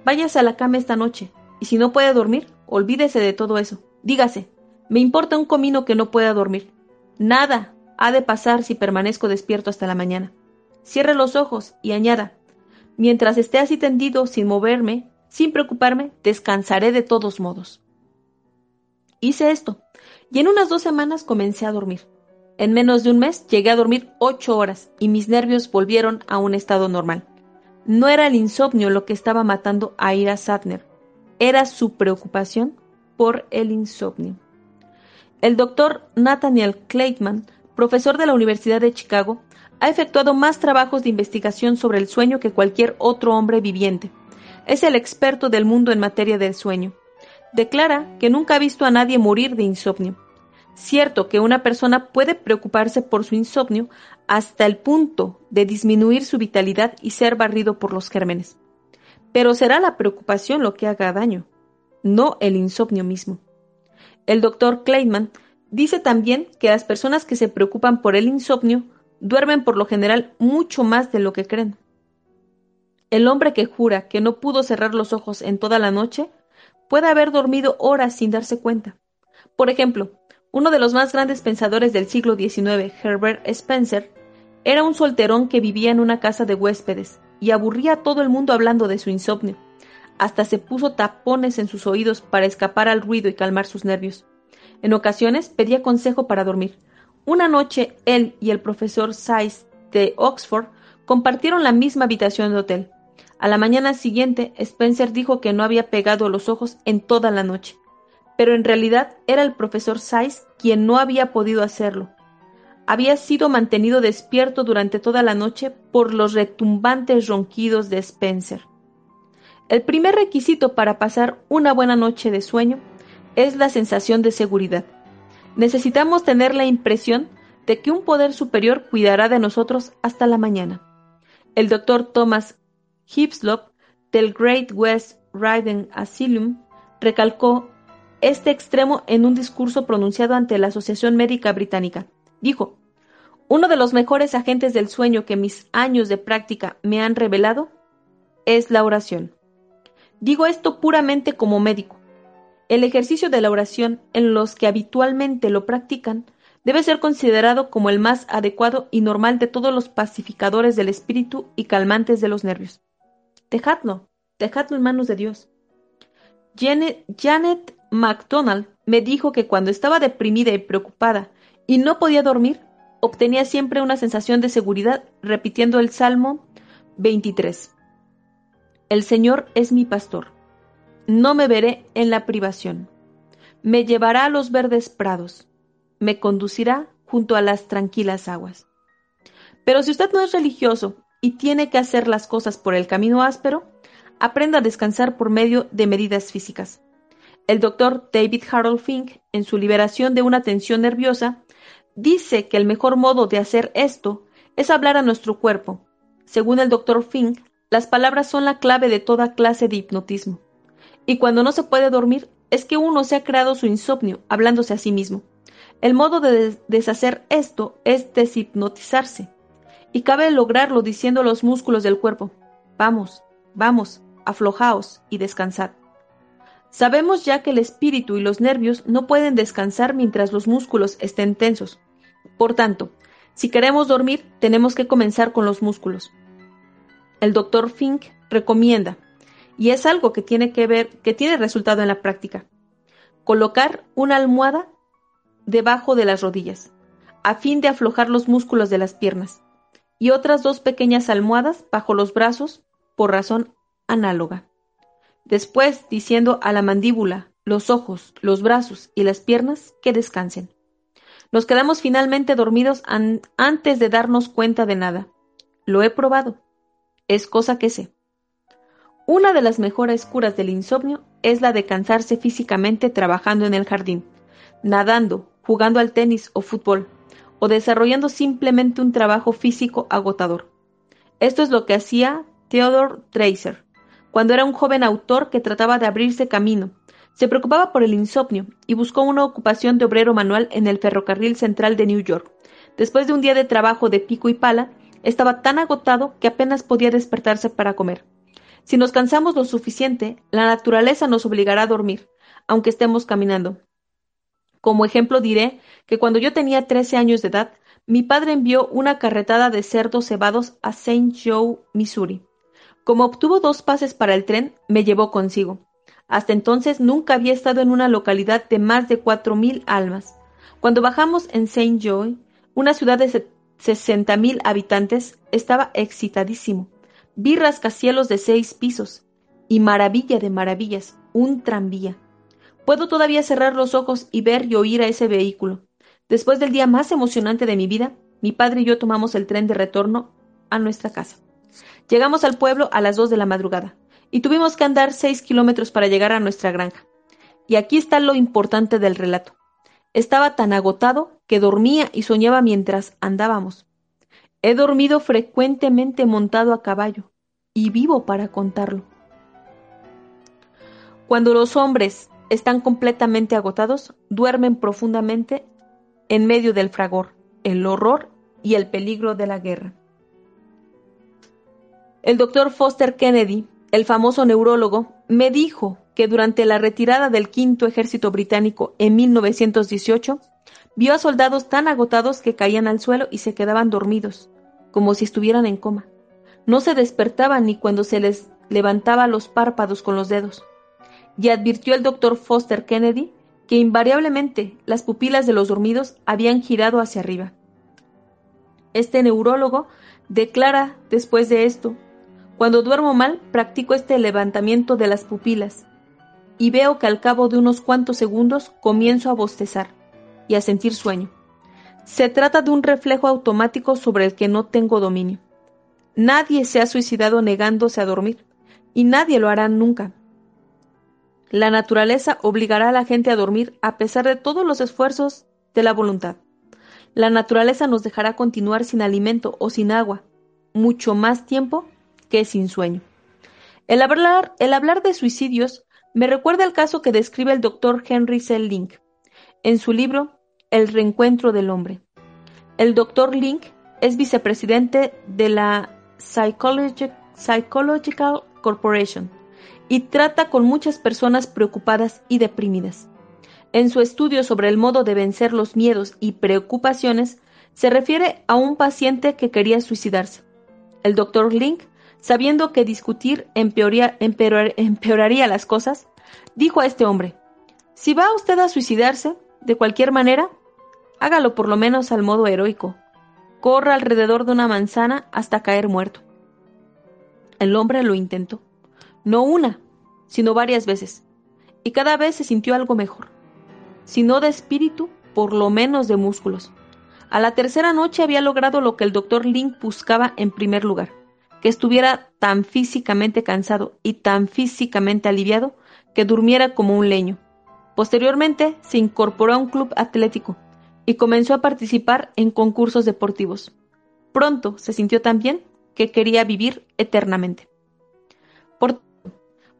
Váyase a la cama esta noche, y si no puede dormir, olvídese de todo eso. Dígase, me importa un comino que no pueda dormir. Nada ha de pasar si permanezco despierto hasta la mañana. Cierre los ojos y añada, mientras esté así tendido sin moverme, sin preocuparme, descansaré de todos modos. Hice esto, y en unas dos semanas comencé a dormir. En menos de un mes llegué a dormir ocho horas y mis nervios volvieron a un estado normal. No era el insomnio lo que estaba matando a Ira Sadner, era su preocupación por el insomnio. El doctor Nathaniel Clayman, profesor de la Universidad de Chicago, ha efectuado más trabajos de investigación sobre el sueño que cualquier otro hombre viviente. Es el experto del mundo en materia del sueño. Declara que nunca ha visto a nadie morir de insomnio. Cierto que una persona puede preocuparse por su insomnio hasta el punto de disminuir su vitalidad y ser barrido por los gérmenes. Pero será la preocupación lo que haga daño, no el insomnio mismo. El doctor Kleinman dice también que las personas que se preocupan por el insomnio duermen por lo general mucho más de lo que creen. El hombre que jura que no pudo cerrar los ojos en toda la noche puede haber dormido horas sin darse cuenta. Por ejemplo, uno de los más grandes pensadores del siglo XIX, Herbert Spencer, era un solterón que vivía en una casa de huéspedes y aburría a todo el mundo hablando de su insomnio. Hasta se puso tapones en sus oídos para escapar al ruido y calmar sus nervios. En ocasiones pedía consejo para dormir. Una noche él y el profesor Sayce de Oxford compartieron la misma habitación de hotel. A la mañana siguiente, Spencer dijo que no había pegado los ojos en toda la noche pero en realidad era el profesor Sayce quien no había podido hacerlo. Había sido mantenido despierto durante toda la noche por los retumbantes ronquidos de Spencer. El primer requisito para pasar una buena noche de sueño es la sensación de seguridad. Necesitamos tener la impresión de que un poder superior cuidará de nosotros hasta la mañana. El doctor Thomas Hislop del Great West Riding Asylum recalcó este extremo en un discurso pronunciado ante la Asociación Médica Británica. Dijo, uno de los mejores agentes del sueño que mis años de práctica me han revelado es la oración. Digo esto puramente como médico. El ejercicio de la oración en los que habitualmente lo practican debe ser considerado como el más adecuado y normal de todos los pacificadores del espíritu y calmantes de los nervios. Dejadlo, dejadlo en manos de Dios. Janet, Janet MacDonald me dijo que cuando estaba deprimida y preocupada y no podía dormir, obtenía siempre una sensación de seguridad repitiendo el Salmo 23. El Señor es mi pastor. No me veré en la privación. Me llevará a los verdes prados. Me conducirá junto a las tranquilas aguas. Pero si usted no es religioso y tiene que hacer las cosas por el camino áspero, aprenda a descansar por medio de medidas físicas. El doctor David Harold Fink, en su liberación de una tensión nerviosa, dice que el mejor modo de hacer esto es hablar a nuestro cuerpo. Según el doctor Fink, las palabras son la clave de toda clase de hipnotismo. Y cuando no se puede dormir, es que uno se ha creado su insomnio hablándose a sí mismo. El modo de deshacer esto es deshipnotizarse. Y cabe lograrlo diciendo a los músculos del cuerpo, vamos, vamos, aflojaos y descansad. Sabemos ya que el espíritu y los nervios no pueden descansar mientras los músculos estén tensos. Por tanto, si queremos dormir, tenemos que comenzar con los músculos. El doctor Fink recomienda, y es algo que tiene que ver, que tiene resultado en la práctica, colocar una almohada debajo de las rodillas, a fin de aflojar los músculos de las piernas, y otras dos pequeñas almohadas bajo los brazos por razón análoga. Después diciendo a la mandíbula, los ojos, los brazos y las piernas que descansen. Nos quedamos finalmente dormidos antes de darnos cuenta de nada. Lo he probado. Es cosa que sé. Una de las mejores curas del insomnio es la de cansarse físicamente trabajando en el jardín, nadando, jugando al tenis o fútbol, o desarrollando simplemente un trabajo físico agotador. Esto es lo que hacía Theodore Dreiser, cuando era un joven autor que trataba de abrirse camino, Se preocupaba por el insomnio y buscó una ocupación de obrero manual en el ferrocarril central de New York. Después de un día de trabajo de pico y pala, estaba tan agotado que apenas podía despertarse para comer. Si nos cansamos lo suficiente, la naturaleza nos obligará a dormir, aunque estemos caminando. Como ejemplo diré que cuando yo tenía 13 años de edad, mi padre envió una carretada de cerdos cebados a St. Joe, Missouri. Como obtuvo dos pases para el tren, me llevó consigo. Hasta entonces nunca había estado en una localidad de más de cuatro mil almas. Cuando bajamos en St. Joe, una ciudad de sesenta mil habitantes, estaba excitadísimo. Vi rascacielos de seis pisos. Y maravilla de maravillas, un tranvía. Puedo todavía cerrar los ojos y ver y oír a ese vehículo. Después del día más emocionante de mi vida, mi padre y yo tomamos el tren de retorno a nuestra casa. Llegamos al pueblo a las dos de la madrugada y tuvimos que andar seis kilómetros para llegar a nuestra granja. Y aquí está lo importante del relato. Estaba tan agotado que dormía y soñaba mientras andábamos. He dormido frecuentemente montado a caballo y vivo para contarlo. Cuando los hombres están completamente agotados, duermen profundamente en medio del fragor, el horror y el peligro de la guerra. El doctor Foster Kennedy el famoso neurólogo, me dijo que durante la retirada del quinto ejército británico en 1918, vio a soldados tan agotados que caían al suelo y se quedaban dormidos, como si estuvieran en coma. No se despertaban ni cuando se les levantaba los párpados con los dedos. Y advirtió el doctor Foster Kennedy que invariablemente las pupilas de los dormidos habían girado hacia arriba. Este neurólogo declara después de esto cuando duermo mal, practico este levantamiento de las pupilas y veo que al cabo de unos cuantos segundos comienzo a bostezar y a sentir sueño. Se trata de un reflejo automático sobre el que no tengo dominio. Nadie se ha suicidado negándose a dormir, y nadie lo hará nunca. La naturaleza obligará a la gente a dormir a pesar de todos los esfuerzos de la voluntad. La naturaleza nos dejará continuar sin alimento o sin agua mucho más tiempo que sin sueño. El hablar, el hablar de suicidios me recuerda el caso que describe el doctor Henry C. Link en su libro El reencuentro del hombre. El doctor Link es vicepresidente de la Psychological Corporation y trata con muchas personas preocupadas y deprimidas. En su estudio sobre el modo de vencer los miedos y preocupaciones, se refiere a un paciente que quería suicidarse. El doctor Link sabiendo que discutir empeoraría las cosas, dijo a este hombre, si va usted a suicidarse, de cualquier manera, hágalo por lo menos al modo heroico. Corra alrededor de una manzana hasta caer muerto. El hombre lo intentó, no una, sino varias veces, y cada vez se sintió algo mejor. Si no de espíritu, por lo menos de músculos. A la tercera noche había logrado lo que el doctor Link buscaba en primer lugar que estuviera tan físicamente cansado y tan físicamente aliviado que durmiera como un leño. Posteriormente se incorporó a un club atlético y comenzó a participar en concursos deportivos. Pronto se sintió tan bien que quería vivir eternamente. Por,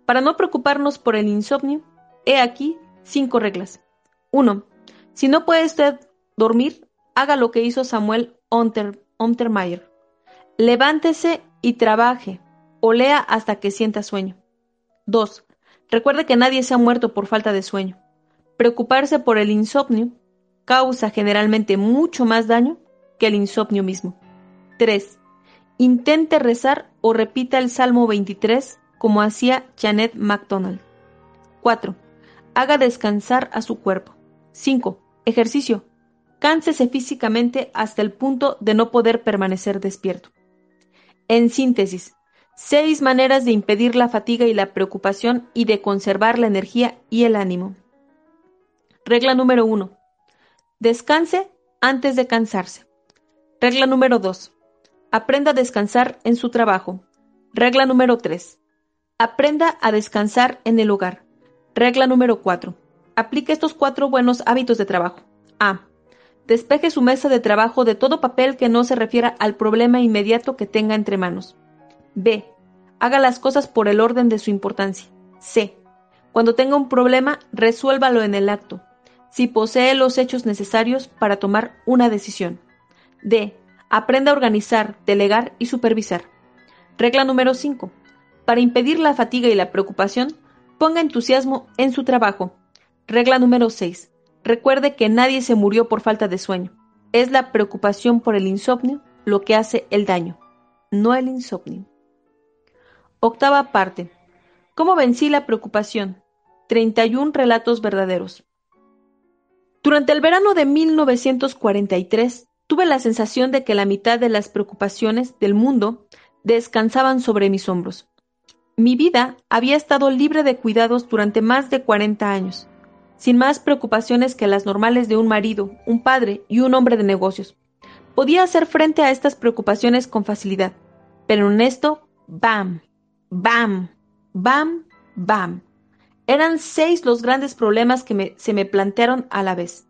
para no preocuparnos por el insomnio, he aquí cinco reglas. 1. Si no puede usted dormir, haga lo que hizo Samuel Untermeyer. Levántese y trabaje o lea hasta que sienta sueño. 2. Recuerde que nadie se ha muerto por falta de sueño. Preocuparse por el insomnio causa generalmente mucho más daño que el insomnio mismo. 3. Intente rezar o repita el Salmo 23 como hacía Janet MacDonald. 4. Haga descansar a su cuerpo. 5. Ejercicio. Cánsese físicamente hasta el punto de no poder permanecer despierto. En síntesis, seis maneras de impedir la fatiga y la preocupación y de conservar la energía y el ánimo. Regla número uno. Descanse antes de cansarse. Regla número dos. Aprenda a descansar en su trabajo. Regla número tres. Aprenda a descansar en el hogar. Regla número cuatro. Aplique estos cuatro buenos hábitos de trabajo. A. Despeje su mesa de trabajo de todo papel que no se refiera al problema inmediato que tenga entre manos. B. Haga las cosas por el orden de su importancia. C. Cuando tenga un problema, resuélvalo en el acto, si posee los hechos necesarios para tomar una decisión. D. Aprenda a organizar, delegar y supervisar. Regla número 5. Para impedir la fatiga y la preocupación, ponga entusiasmo en su trabajo. Regla número 6. Recuerde que nadie se murió por falta de sueño. Es la preocupación por el insomnio lo que hace el daño, no el insomnio. Octava parte. ¿Cómo vencí la preocupación? 31 relatos verdaderos. Durante el verano de 1943, tuve la sensación de que la mitad de las preocupaciones del mundo descansaban sobre mis hombros. Mi vida había estado libre de cuidados durante más de 40 años sin más preocupaciones que las normales de un marido, un padre y un hombre de negocios. Podía hacer frente a estas preocupaciones con facilidad, pero en esto, bam, bam, bam, bam. Eran seis los grandes problemas que se me plantearon a la vez.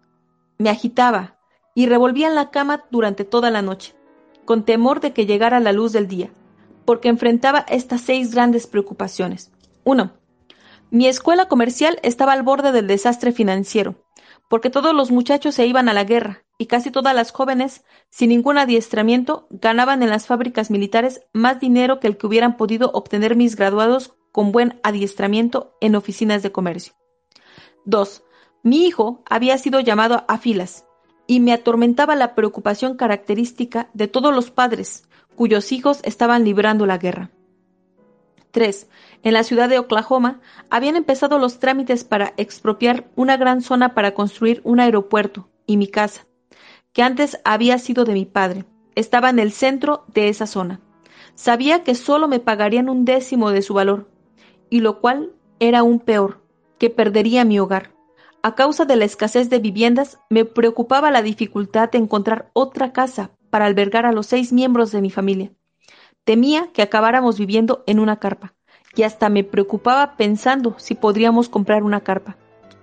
Me agitaba y revolvía en la cama durante toda la noche, con temor de que llegara la luz del día, porque enfrentaba estas seis grandes preocupaciones. Uno, mi escuela comercial estaba al borde del desastre financiero, porque todos los muchachos se iban a la guerra y casi todas las jóvenes, sin ningún adiestramiento, ganaban en las fábricas militares más dinero que el que hubieran podido obtener mis graduados con buen adiestramiento en oficinas de comercio. 2. Mi hijo había sido llamado a filas y me atormentaba la preocupación característica de todos los padres cuyos hijos estaban librando la guerra. 3. En la ciudad de Oklahoma habían empezado los trámites para expropiar una gran zona para construir un aeropuerto y mi casa, que antes había sido de mi padre, estaba en el centro de esa zona. Sabía que solo me pagarían un décimo de su valor, y lo cual era aún peor, que perdería mi hogar. A causa de la escasez de viviendas, me preocupaba la dificultad de encontrar otra casa para albergar a los seis miembros de mi familia. Temía que acabáramos viviendo en una carpa y hasta me preocupaba pensando si podríamos comprar una carpa.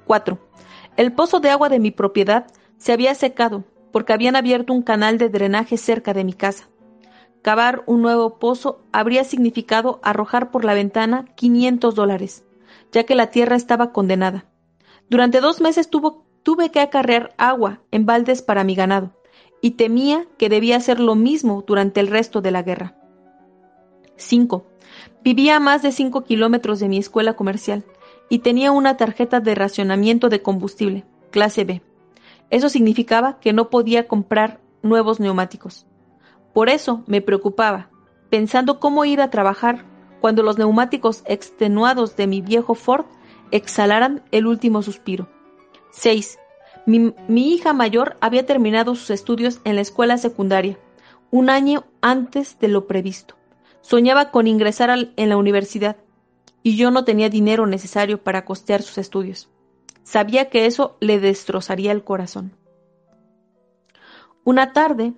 4. El pozo de agua de mi propiedad se había secado porque habían abierto un canal de drenaje cerca de mi casa. Cavar un nuevo pozo habría significado arrojar por la ventana 500 dólares, ya que la tierra estaba condenada. Durante dos meses tuve que acarrear agua en baldes para mi ganado, y temía que debía hacer lo mismo durante el resto de la guerra. 5. Vivía a más de cinco kilómetros de mi escuela comercial y tenía una tarjeta de racionamiento de combustible, clase B. Eso significaba que no podía comprar nuevos neumáticos. Por eso me preocupaba, pensando cómo ir a trabajar cuando los neumáticos extenuados de mi viejo Ford exhalaran el último suspiro. 6. Mi, mi, hija mayor había terminado sus estudios en la escuela secundaria, un año antes de lo previsto. Soñaba con ingresar en la universidad, y yo no tenía dinero necesario para costear sus estudios. Sabía que eso le destrozaría el corazón. Una tarde,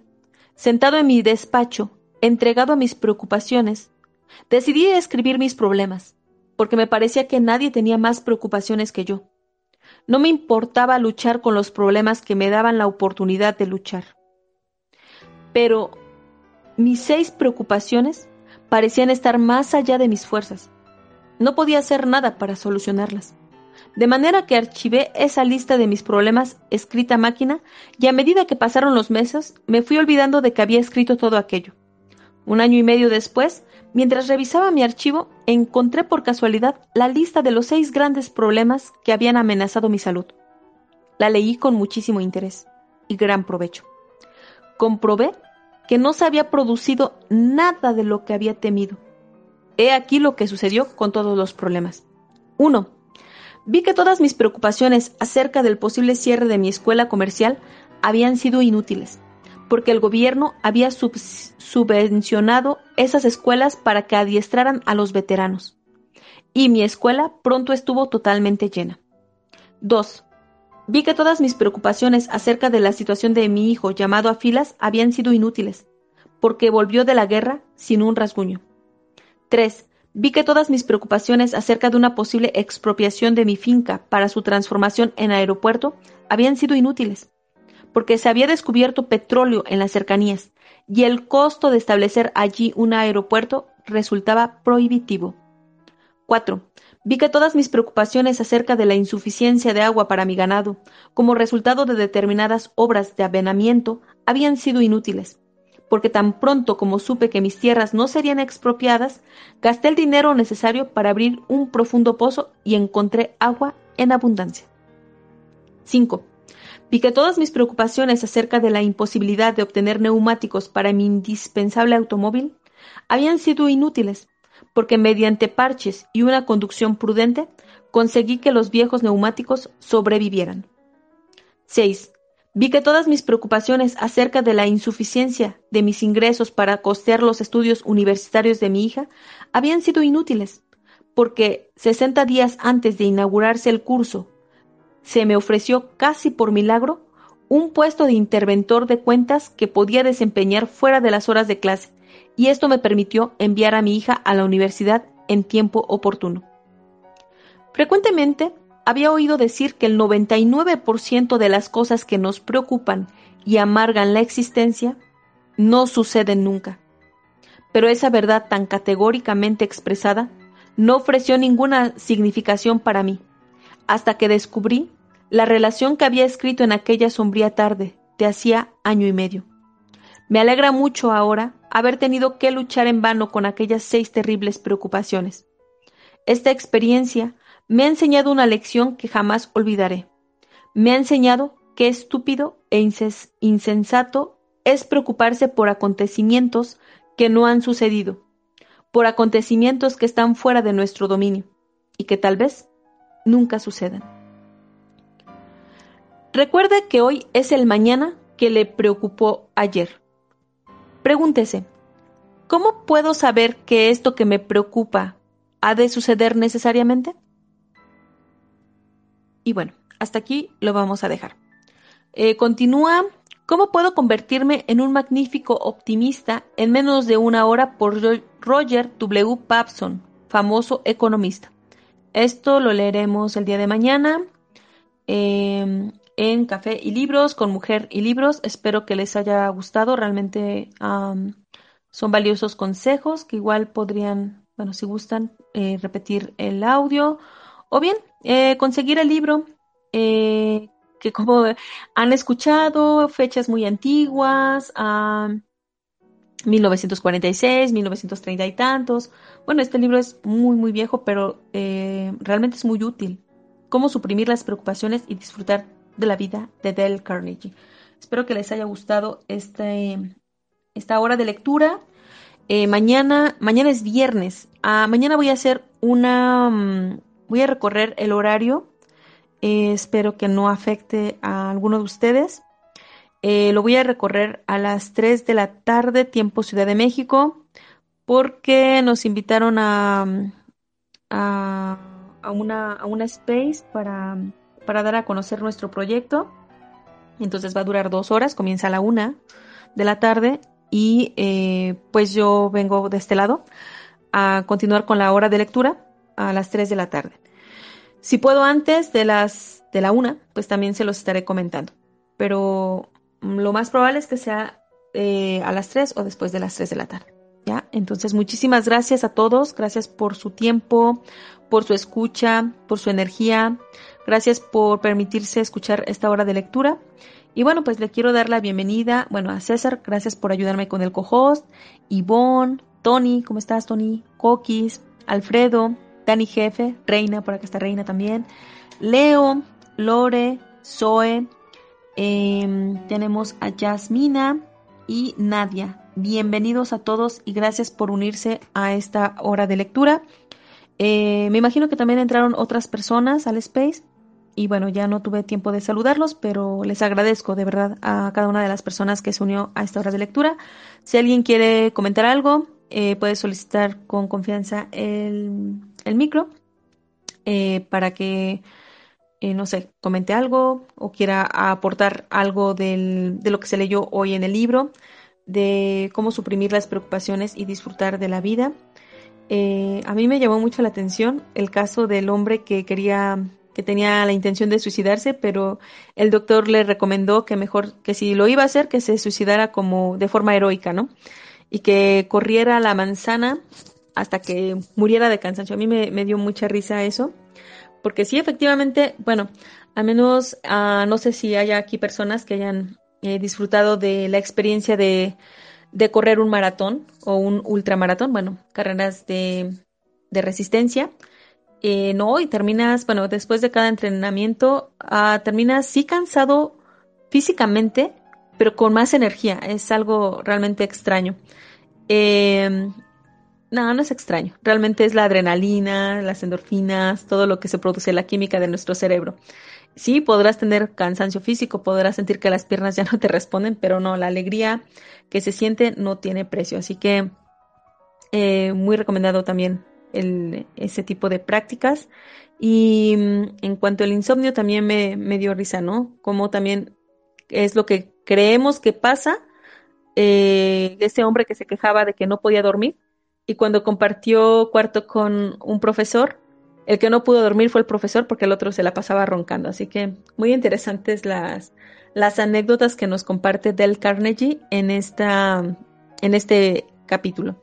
sentado en mi despacho, entregado a mis preocupaciones, decidí escribir mis problemas, porque me parecía que nadie tenía más preocupaciones que yo. No me importaba luchar con los problemas que me daban la oportunidad de luchar. Pero mis seis preocupaciones parecían estar más allá de mis fuerzas. No podía hacer nada para solucionarlas. De manera que archivé esa lista de mis problemas escrita máquina y a medida que pasaron los meses me fui olvidando de que había escrito todo aquello. Un año y medio después, mientras revisaba mi archivo, encontré por casualidad la lista de los seis grandes problemas que habían amenazado mi salud. La leí con muchísimo interés y gran provecho. Comprobé que no se había producido nada de lo que había temido. He aquí lo que sucedió con todos los problemas. 1. Vi que todas mis preocupaciones acerca del posible cierre de mi escuela comercial habían sido inútiles, porque el gobierno había subvencionado esas escuelas para que adiestraran a los veteranos, y mi escuela pronto estuvo totalmente llena. 2. Vi que todas mis preocupaciones acerca de la situación de mi hijo llamado a filas habían sido inútiles, porque volvió de la guerra sin un rasguño. 3. Vi que todas mis preocupaciones acerca de una posible expropiación de mi finca para su transformación en aeropuerto habían sido inútiles, porque se había descubierto petróleo en las cercanías y el costo de establecer allí un aeropuerto resultaba prohibitivo. 4. Vi que todas mis preocupaciones acerca de la insuficiencia de agua para mi ganado, como resultado de determinadas obras de avenamiento, habían sido inútiles, porque tan pronto como supe que mis tierras no serían expropiadas, gasté el dinero necesario para abrir un profundo pozo y encontré agua en abundancia. 5. Vi que todas mis preocupaciones acerca de la imposibilidad de obtener neumáticos para mi indispensable automóvil habían sido inútiles, porque mediante parches y una conducción prudente conseguí que los viejos neumáticos sobrevivieran. 6. Vi que todas mis preocupaciones acerca de la insuficiencia de mis ingresos para costear los estudios universitarios de mi hija habían sido inútiles, porque 60 días antes de inaugurarse el curso se me ofreció casi por milagro un puesto de interventor de cuentas que podía desempeñar fuera de las horas de clase, y esto me permitió enviar a mi hija a la universidad en tiempo oportuno. Frecuentemente había oído decir que el 99% de las cosas que nos preocupan y amargan la existencia no suceden nunca. Pero esa verdad tan categóricamente expresada no ofreció ninguna significación para mí, hasta que descubrí la relación que había escrito en aquella sombría tarde, de hacía año y medio. Me alegra mucho ahora haber tenido que luchar en vano con aquellas seis terribles preocupaciones. Esta experiencia me ha enseñado una lección que jamás olvidaré. Me ha enseñado que estúpido e insensato es preocuparse por acontecimientos que no han sucedido, por acontecimientos que están fuera de nuestro dominio y que tal vez nunca sucedan. Recuerde que hoy es el mañana que le preocupó ayer. Pregúntese, ¿cómo puedo saber que esto que me preocupa ha de suceder necesariamente? Y bueno, hasta aquí lo vamos a dejar. Eh, continúa, ¿cómo puedo convertirme en un magnífico optimista en menos de una hora por Roger W. Papson, famoso economista? Esto lo leeremos el día de mañana em, en Café y Libros, con Mujer y Libros. Espero que les haya gustado. Realmente son valiosos consejos que igual podrían, bueno, si gustan, eh, repetir el audio o bien eh, conseguir el libro eh, que como han escuchado, fechas muy antiguas, 1946, 1930 y tantos. Bueno, este libro es muy, muy viejo, pero realmente es muy útil. Cómo suprimir las preocupaciones y disfrutar de la vida de Dale Carnegie. Espero que les haya gustado este, esta hora de lectura. Eh, mañana, mañana es viernes. Ah, mañana voy a hacer una, mm, voy a recorrer el horario. Eh, espero que no afecte a alguno de ustedes. Eh, lo voy a recorrer a las 3 de la tarde, tiempo Ciudad de México, porque nos invitaron a, a, una, a una space para, para dar a conocer nuestro proyecto. Entonces va a durar dos horas, comienza a la una de la tarde y eh, pues yo vengo de este lado a continuar con la hora de lectura a las 3 de la tarde. Si puedo antes de las de la una, pues también se los estaré comentando. Pero lo más probable es que sea eh, a las 3 o después de las 3 de la tarde. ¿ya? Entonces, muchísimas gracias a todos, gracias por su tiempo, por su escucha, por su energía, gracias por permitirse escuchar esta hora de lectura. Y bueno, pues le quiero dar la bienvenida, bueno, a César, gracias por ayudarme con el co-host, Ivonne, Tony, ¿cómo estás, Tony? Coquis, Alfredo, Dani Jefe, Reina, por acá está Reina también, Leo, Lore, Zoe, Em, tenemos a Yasmina y Nadia. Bienvenidos a todos y gracias por unirse a esta hora de lectura. Eh, me imagino que también entraron otras personas al space y bueno, ya no tuve tiempo de saludarlos, pero les agradezco de verdad a cada una de las personas que se unió a esta hora de lectura. Si alguien quiere comentar algo, eh, puede solicitar con confianza el, micro eh, para que eh, no sé, comente algo o quiera aportar algo de lo que se leyó hoy en el libro, de cómo suprimir las preocupaciones y disfrutar de la vida. A mí me llamó mucho la atención el caso del hombre que quería que tenía la intención de suicidarse, pero el doctor le recomendó que mejor, que si lo iba a hacer, que se suicidara como de forma heroica, ¿no? Y que corriera la manzana hasta que muriera de cansancio. A mí me, dio mucha risa eso, porque sí, efectivamente, bueno, a menos ah, no sé si haya aquí personas que hayan eh, disfrutado de la experiencia de, de, correr un maratón o un ultramaratón, bueno, carreras de, de resistencia. Eh, no, y terminas, bueno, después de cada entrenamiento, ah, terminas sí cansado físicamente, pero con más energía. Es algo realmente extraño. Eh, no, no es extraño. Realmente es la adrenalina, las endorfinas, todo lo que se produce, la química de nuestro cerebro. Sí, podrás tener cansancio físico, podrás sentir que las piernas ya no te responden, pero no, la alegría que se siente no tiene precio. Así que eh, muy recomendado también el, ese tipo de prácticas. Y mm, en cuanto al insomnio, también me, me dio risa, ¿no? Como también es lo que creemos que pasa. Eh, ese hombre que se quejaba de que no podía dormir y cuando compartió cuarto con un profesor, el que no pudo dormir fue el profesor porque el otro se la pasaba roncando. Así que muy interesantes las, las anécdotas que nos comparte Del Carnegie en, esta, en este capítulo.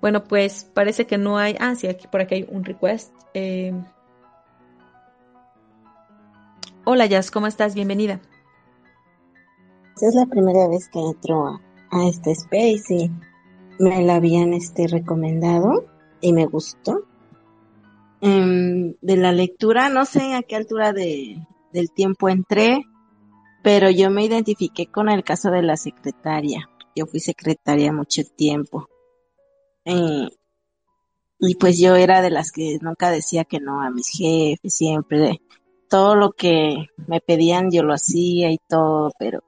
Bueno, pues parece que no hay. Ah, sí, aquí por aquí hay un request. Eh, hola, Jazz, ¿cómo estás? Bienvenida. Es la primera vez que entro a, este space y me la habían este, recomendado y me gustó. Em, de la lectura, no sé a qué altura de, del tiempo entré, pero yo me identifiqué con el caso de la secretaria. Yo fui secretaria mucho tiempo. Eh, y pues yo era de las que nunca decía que no a mis jefes, siempre todo lo que me pedían yo lo hacía y todo, pero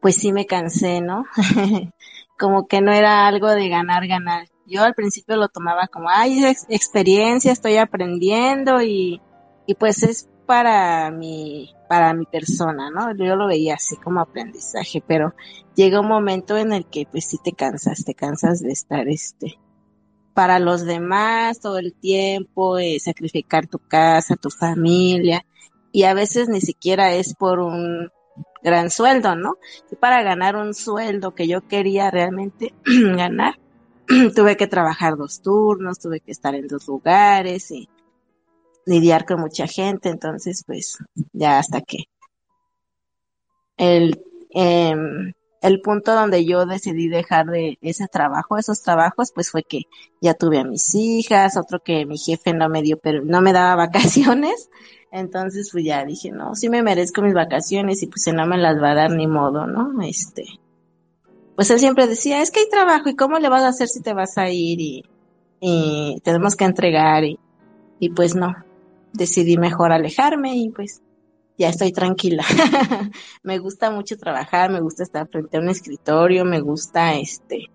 pues sí me cansé, ¿no? como que no era algo de ganar, ganar. Yo al principio lo tomaba como, ay, experiencia, estoy aprendiendo y, y pues es para mi, para mi persona, ¿no? Yo lo veía así como aprendizaje, pero llega un momento en el que pues sí te cansas, te cansas de estar este, para los demás todo el tiempo, eh, sacrificar tu casa, tu familia, y a veces ni siquiera es por un gran sueldo, ¿no? Y para ganar un sueldo que yo quería realmente ganar, tuve que trabajar dos turnos, tuve que estar en dos lugares y lidiar con mucha gente, entonces pues ya hasta que el, em, el punto donde yo decidí dejar de ese trabajo, esos trabajos, pues fue que ya tuve a mis hijas, otro que mi jefe no me dio, pero no me daba vacaciones, entonces, pues ya dije, no, sí me merezco mis vacaciones y pues si no me las va a dar ni modo, ¿no? Este, pues él siempre decía, es que hay trabajo y cómo le vas a hacer si te vas a ir y, y tenemos que entregar y, y pues no, decidí mejor alejarme y pues ya estoy tranquila. me gusta mucho trabajar, me gusta estar frente a un escritorio, me gusta este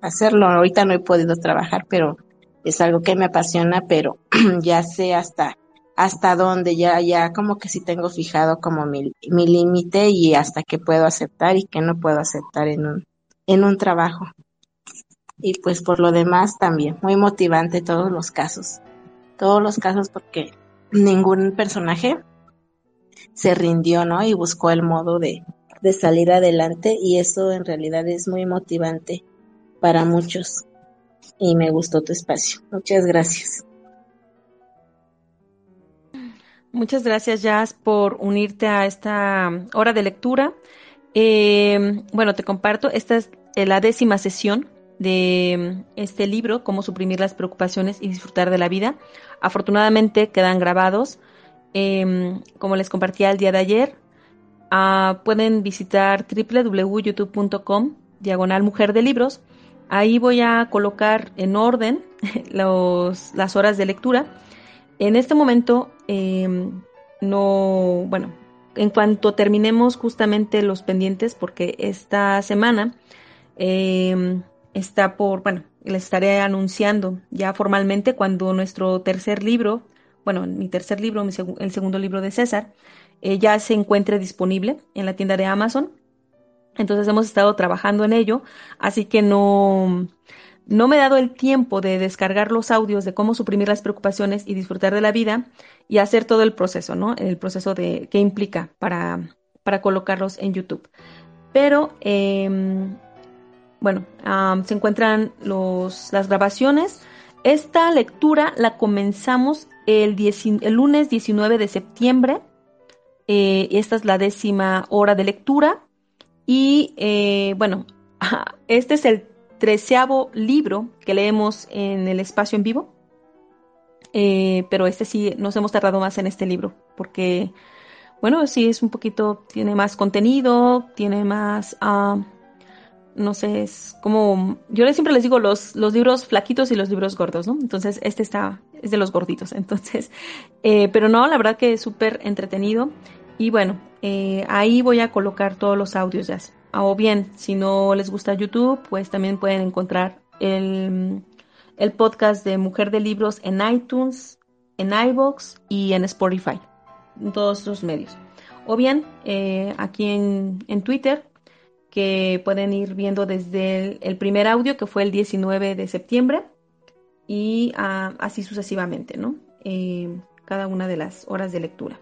hacerlo. Ahorita no he podido trabajar, pero es algo que me apasiona, pero ya sé hasta hasta dónde ya, ya como que sí tengo fijado como mi, mi límite y hasta qué puedo aceptar y qué no puedo aceptar en un, en un trabajo. Y pues por lo demás también, muy motivante todos los casos. Todos los casos porque ningún personaje se rindió, ¿no? Y buscó el modo de, de salir adelante y eso en realidad es muy motivante para muchos. Y me gustó tu espacio. Muchas gracias. Muchas gracias, Jazz, por unirte a esta hora de lectura. Eh, bueno, te comparto, esta es la décima sesión de este libro, Cómo suprimir las preocupaciones y disfrutar de la vida. Afortunadamente quedan grabados. Eh, como les compartía el día de ayer, uh, pueden visitar www.youtube.com diagonal mujer de libros. Ahí voy a colocar en orden las horas de lectura en este momento, em, no, bueno, en cuanto terminemos justamente los pendientes, porque esta semana em, está por, bueno, les estaré anunciando ya formalmente cuando nuestro tercer libro, bueno, mi tercer libro, el segundo libro de César, eh, ya se encuentre disponible en la tienda de Amazon. Entonces hemos estado trabajando en ello, así que no, no me he dado el tiempo de descargar los audios de cómo suprimir las preocupaciones y disfrutar de la vida y hacer todo el proceso, ¿no? El proceso de qué implica para, para colocarlos en YouTube. Pero, em, bueno, se encuentran los, las grabaciones Esta lectura la comenzamos el, lunes 19 de septiembre. Eh, esta es la décima hora de lectura. Y eh, bueno, este es el treceavo libro que leemos en el espacio en vivo. Eh, pero este sí, nos hemos tardado más en este libro, porque, bueno, sí es un poquito, tiene más contenido, tiene más, ah, no sé, es como, yo siempre les digo los, los libros flaquitos y los libros gordos, ¿no? Entonces, este está, es de los gorditos, entonces, eh, pero no, la verdad que es súper entretenido. Y bueno, eh, ahí voy a colocar todos los audios ya. O bien, si no les gusta YouTube, pues también pueden encontrar el, el podcast de Mujer de Libros en iTunes, en iBox y en Spotify, en todos los medios. O bien eh, aquí en, en, Twitter, que pueden ir viendo desde el, primer audio, que fue el 19 de septiembre, y ah, así sucesivamente, ¿no? Eh, cada una de las horas de lectura.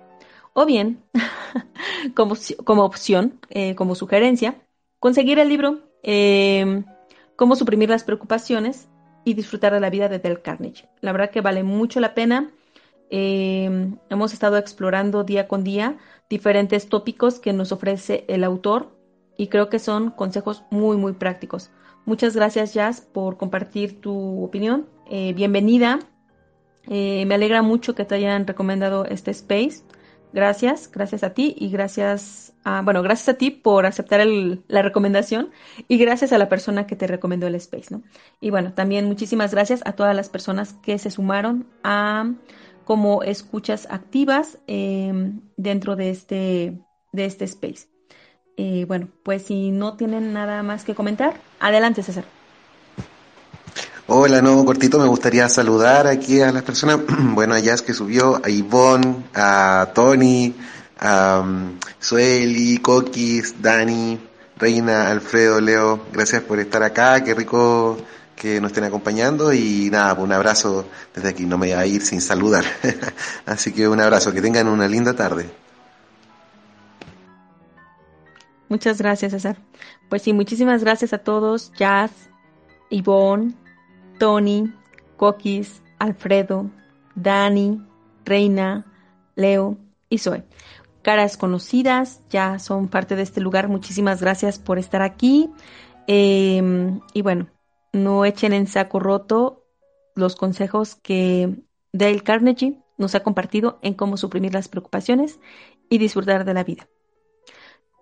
O bien, como, como opción, eh, como sugerencia, conseguir el libro Cómo suprimir las preocupaciones y disfrutar de la vida de Del Carnage. La verdad que vale mucho la pena. Eh, hemos estado explorando día con día diferentes tópicos que nos ofrece el autor y creo que son consejos muy, muy prácticos. Muchas gracias, Jazz, por compartir tu opinión. Eh, bienvenida. Eh, me alegra mucho que te hayan recomendado este space. Gracias, gracias a ti y gracias a, bueno, gracias a ti por aceptar la recomendación y gracias a la persona que te recomendó el space, ¿no? Y bueno, también muchísimas gracias a todas las personas que se sumaron a como escuchas activas em, dentro de este, de este space. Eh, bueno, pues si no tienen nada más que comentar, adelante César. Hola, no, cortito, me gustaría saludar aquí a las personas, bueno, a Jazz que subió, a Ivonne, a Tony, a um, Sueli, Coquis, Dani, Reina, Alfredo, Leo, gracias por estar acá, qué rico que nos estén acompañando y nada, un abrazo desde aquí, no me voy a ir sin saludar. Así que un abrazo, que tengan una linda tarde. Muchas gracias, César. Pues sí, muchísimas gracias a todos, Jazz, Ivonne, Tony, Coquis, Alfredo, Dani, Reina, Leo y Zoe. Caras conocidas, ya son parte de este lugar. Muchísimas gracias por estar aquí. Em, y bueno, no echen en saco roto los consejos que Dale Carnegie nos ha compartido en cómo suprimir las preocupaciones y disfrutar de la vida.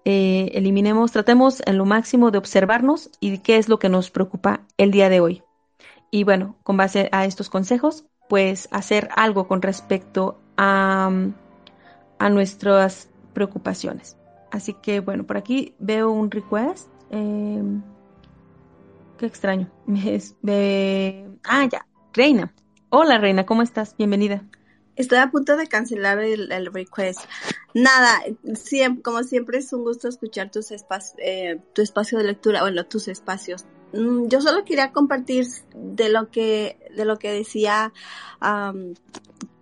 Eh, eliminemos, tratemos en lo máximo de observarnos y qué es lo que nos preocupa el día de hoy. Y bueno, con base a estos consejos, pues hacer algo con respecto a, a nuestras preocupaciones. Así que bueno, por aquí veo un request. Em, qué extraño. ah, ya, Reina. Hola Reina, ¿cómo estás? Bienvenida. Estoy a punto de cancelar el, request. Nada, siempre, como siempre es un gusto escuchar tus espacios, eh, tu espacio de lectura, bueno, tus espacios. Mm, yo solo quería compartir de lo que, de lo que decía,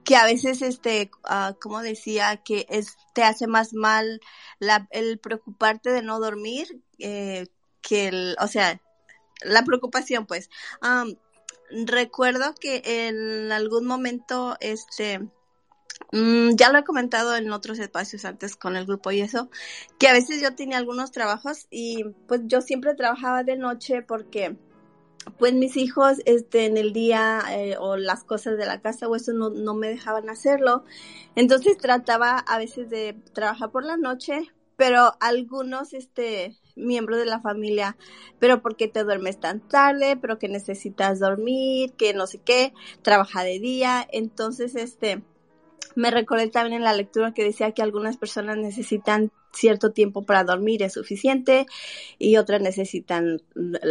que a veces este, uh, como decía, que es, te hace más mal el preocuparte de no dormir, eh, que el, o sea, la preocupación pues. Recuerdo que en algún momento, este, mm, ya lo he comentado en otros espacios antes con el grupo y eso, que a veces yo tenía algunos trabajos y pues yo siempre trabajaba de noche porque pues mis hijos este en el día eh, o las cosas de la casa o eso no, no me dejaban hacerlo. Entonces trataba a veces de trabajar por la noche pero algunos este miembro de la familia, pero porque te duermes tan tarde, pero que necesitas dormir, que no sé qué, trabaja de día, entonces este me recordé también en la lectura que decía que algunas personas necesitan cierto tiempo para dormir es suficiente y otras necesitan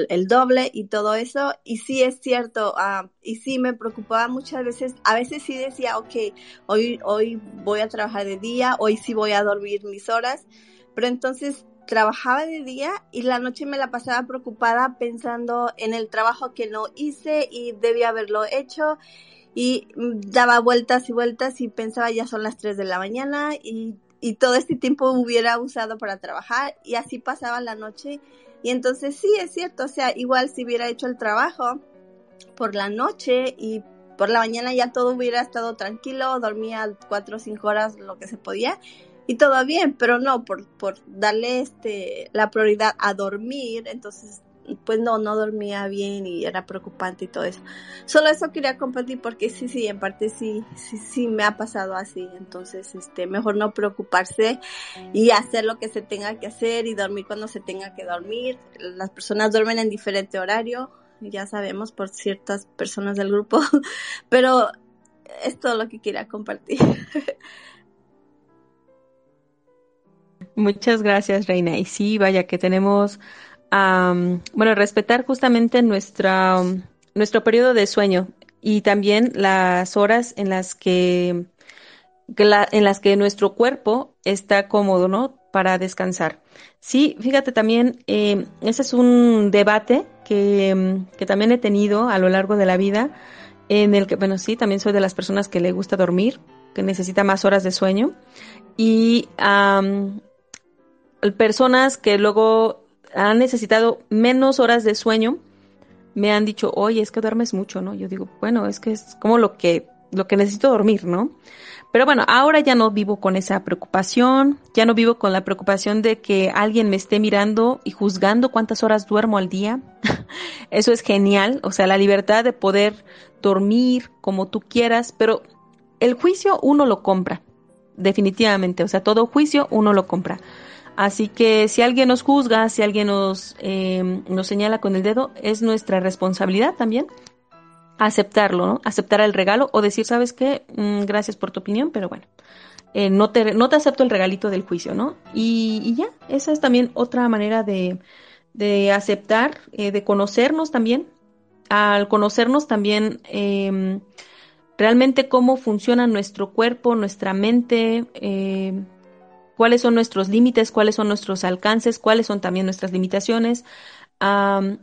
el doble y todo eso. Y sí es cierto ah, y sí me preocupaba muchas veces a veces sí decía ok hoy hoy voy a trabajar de día hoy sí voy a dormir mis horas pero entonces trabajaba de día y la noche me la pasaba preocupada pensando en el trabajo que no hice y debía haberlo hecho y daba vueltas y vueltas y pensaba ya son las 3 de la mañana y, y todo este tiempo hubiera usado para trabajar y así pasaba la noche. Y entonces sí es cierto, o sea, igual si hubiera hecho el trabajo por la noche y por la mañana ya todo hubiera estado tranquilo, dormía cuatro o cinco horas lo que se podía y todo bien, pero no, por, por darle este, la prioridad a dormir, entonces pues no, no dormía bien y era preocupante y todo eso. Solo eso quería compartir porque sí, sí, en parte sí, sí, sí me ha pasado así. Entonces, este, mejor no preocuparse y hacer lo que se tenga que hacer y dormir cuando se tenga que dormir. Las personas duermen en diferente horario, ya sabemos por ciertas personas del grupo, pero es todo lo que quería compartir. Muchas gracias, Reina. Y sí, vaya que tenemos bueno, respetar justamente nuestra, nuestro periodo de sueño y también las horas en las que, en las que nuestro cuerpo está cómodo, ¿no? Para descansar. Sí, fíjate también, eh, ese es un debate que, que, también he tenido a lo largo de la vida, en el que, bueno, sí, también soy de las personas que le gusta dormir, que necesita más horas de sueño, y personas que luego han necesitado menos horas de sueño, me han dicho, oye, es que duermes mucho, ¿no? Yo digo, bueno, es que es como lo que, lo que necesito dormir, ¿no? Pero bueno, ahora ya no vivo con esa preocupación, ya no vivo con la preocupación de que alguien me esté mirando y juzgando cuántas horas duermo al día. Eso es genial, o sea, la libertad de poder dormir como tú quieras, pero el juicio uno lo compra, definitivamente, o sea, todo juicio uno lo compra. Así que si alguien nos juzga, si alguien nos, eh, nos señala con el dedo, es nuestra responsabilidad también aceptarlo, ¿no? Aceptar el regalo o decir, ¿sabes qué? Mm, gracias por tu opinión, pero bueno, eh, no, te, no te acepto el regalito del juicio, ¿no? Y, ya, esa es también otra manera de, de aceptar, eh, de conocernos también. Al conocernos también em, realmente cómo funciona nuestro cuerpo, nuestra mente, eh, cuáles son nuestros límites, cuáles son nuestros alcances, cuáles son también nuestras limitaciones,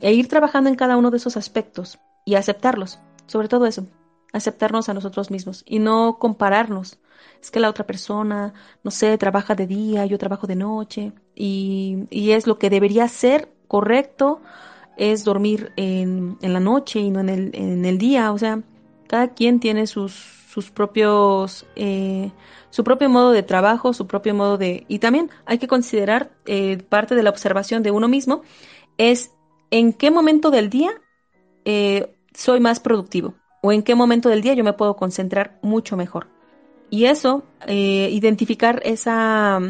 e ir trabajando en cada uno de esos aspectos y aceptarlos, sobre todo eso, aceptarnos a nosotros mismos y no compararnos. Es que la otra persona, no sé, trabaja de día, yo trabajo de noche y, es lo que debería ser correcto, es dormir en, en la noche y no en el, en el día, o sea, cada quien tiene sus, sus propios eh, su propio modo de trabajo, su propio modo de... Y también hay que considerar eh, parte de la observación de uno mismo, es en qué momento del día eh, soy más productivo o en qué momento del día yo me puedo concentrar mucho mejor. Y eso, eh, identificar esa,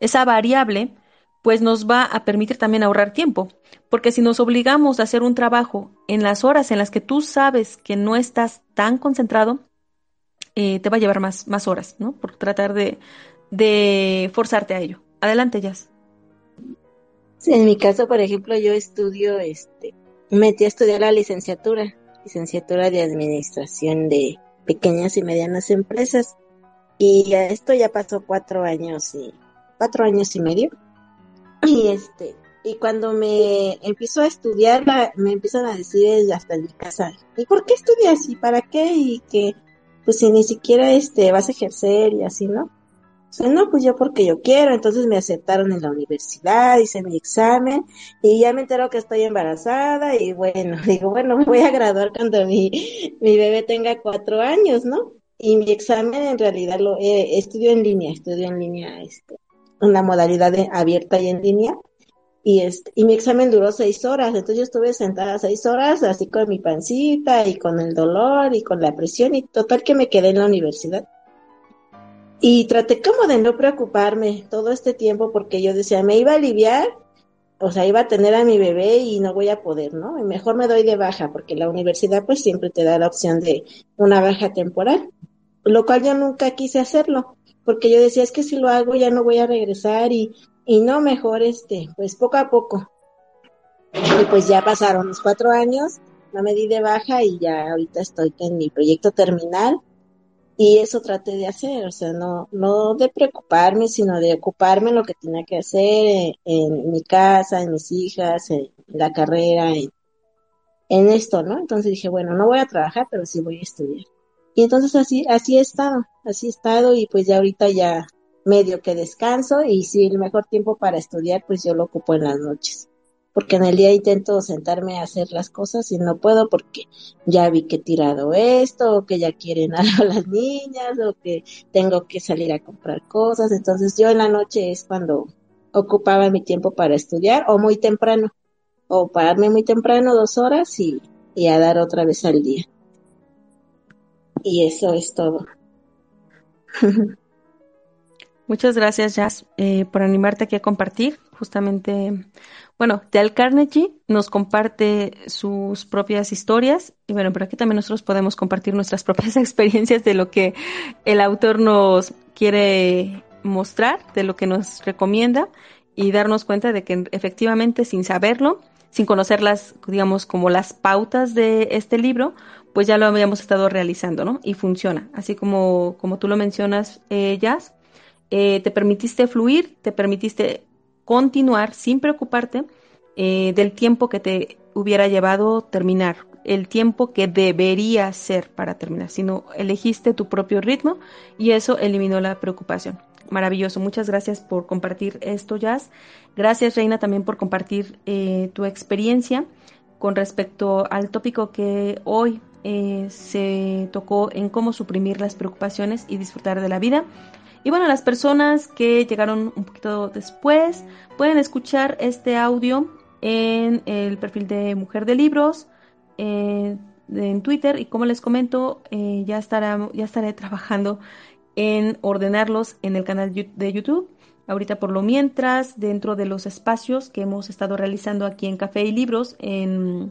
esa variable, pues nos va a permitir también ahorrar tiempo. Porque si nos obligamos a hacer un trabajo en las horas en las que tú sabes que no estás tan concentrado, eh, te va a llevar más, horas, ¿no? Por tratar de, forzarte a ello. Adelante, Jazz. Sí, en mi caso, por ejemplo, yo estudio, este, metí a estudiar la licenciatura, licenciatura de administración de pequeñas y medianas empresas. Y esto ya pasó cuatro años y cuatro años y medio. Y este, y cuando me empiezo a estudiar, me empiezan a decir hasta mi casa, ¿y por qué estudias? ¿Y para qué? Y que pues si ni siquiera este vas a ejercer y así, ¿no? O no, pues yo porque yo quiero, entonces me aceptaron en la universidad, hice mi examen y ya me entero que estoy embarazada y bueno, digo, bueno, me voy a graduar cuando mi, mi bebé tenga cuatro años, ¿no? Y mi examen en realidad lo eh, estudio en línea, estudio en línea, este, una modalidad abierta y en línea y, este, y mi examen duró seis horas, entonces yo estuve sentada seis horas así con mi pancita y con el dolor y con la presión y total que me quedé en la universidad. Y traté como de no preocuparme todo este tiempo porque yo decía, me iba a aliviar, o sea, iba a tener a mi bebé y no voy a poder, ¿no? Y mejor me doy de baja porque la universidad pues siempre te da la opción de una baja temporal, lo cual yo nunca quise hacerlo porque yo decía, es que si lo hago ya no voy a regresar y y no mejor este, pues poco a poco. Y pues ya pasaron los cuatro años, no me di de baja y ya ahorita estoy en mi proyecto terminal y eso traté de hacer, o sea, no, no de preocuparme, sino de ocuparme en lo que tenía que hacer en, mi casa, en mis hijas, en, la carrera, en, en esto, ¿no? Entonces dije, bueno, no voy a trabajar, pero sí voy a estudiar. Y entonces así, así he estado, así he estado y pues ya ahorita ya medio que descanso y si el mejor tiempo para estudiar pues yo lo ocupo en las noches porque en el día intento sentarme a hacer las cosas y no puedo porque ya vi que he tirado esto, o que ya quieren algo las niñas, o que tengo que salir a comprar cosas. Entonces yo en la noche es cuando ocupaba mi tiempo para estudiar o muy temprano, o pararme muy temprano dos horas y, y a dar otra vez al día. Y eso es todo. Muchas gracias, Jazz, eh, por animarte aquí a compartir. Justamente, bueno, Dale Carnegie nos comparte sus propias historias y bueno, por aquí también nosotros podemos compartir nuestras propias experiencias de lo que el autor nos quiere mostrar, de lo que nos recomienda y darnos cuenta de que efectivamente sin saberlo, sin conocer las, digamos, como las pautas de este libro, pues ya lo habíamos estado realizando, ¿no? Y funciona. Así como, como tú lo mencionas, eh, Jazz, eh, te permitiste fluir, te permitiste continuar sin preocuparte eh, del tiempo que te hubiera llevado terminar, el tiempo que debería ser para terminar, sino elegiste tu propio ritmo y eso eliminó la preocupación. Maravilloso, muchas gracias por compartir esto, Jazz. Gracias, Reina, también por compartir eh, tu experiencia con respecto al tópico que hoy se tocó en cómo suprimir las preocupaciones y disfrutar de la vida. Y bueno, las personas que llegaron un poquito después pueden escuchar este audio en el perfil de Mujer de Libros eh, en Twitter y como les comento eh, ya estaré trabajando en ordenarlos en el canal de YouTube. Ahorita por lo mientras, dentro de los espacios que hemos estado realizando aquí en Café y Libros, en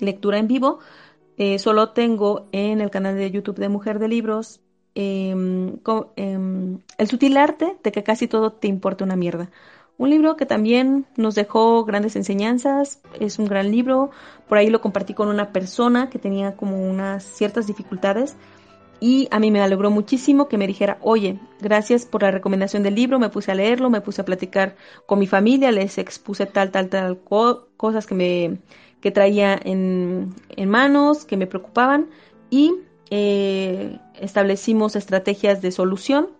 lectura en vivo, eh, solo tengo en el canal de YouTube de Mujer de Libros Em, em, el sutil arte de que casi todo te importa una mierda. Un libro que también nos dejó grandes enseñanzas, es un gran libro, por ahí lo compartí con una persona que tenía como unas ciertas dificultades y a mí me alegró muchísimo que me dijera, oye, gracias por la recomendación del libro, me puse a leerlo, me puse a platicar con mi familia, les expuse tal, tal, tal cosas que me que traía en, en manos, que me preocupaban y eh, establecimos estrategias de solución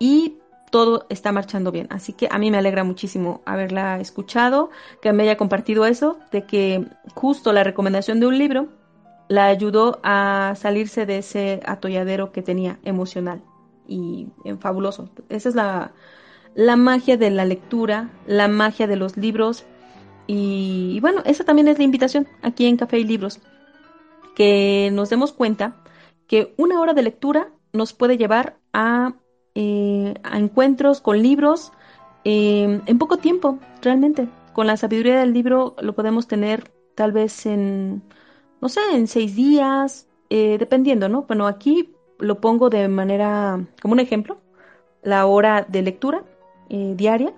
y todo está marchando bien. Así que a mí me alegra muchísimo haberla escuchado, que me haya compartido eso, de que justo la recomendación de un libro la ayudó a salirse de ese atolladero que tenía emocional y eh, fabuloso. Esa es la, la magia de la lectura, la magia de los libros y, y bueno, esa también es la invitación aquí en Café y Libros, que nos demos cuenta que una hora de lectura nos puede llevar a, eh, encuentros con libros eh, en poco tiempo, realmente. Con la sabiduría del libro lo podemos tener tal vez en, no sé, en seis días, eh, dependiendo, ¿no? Bueno, aquí lo pongo de manera, como un ejemplo, la hora de lectura diaria.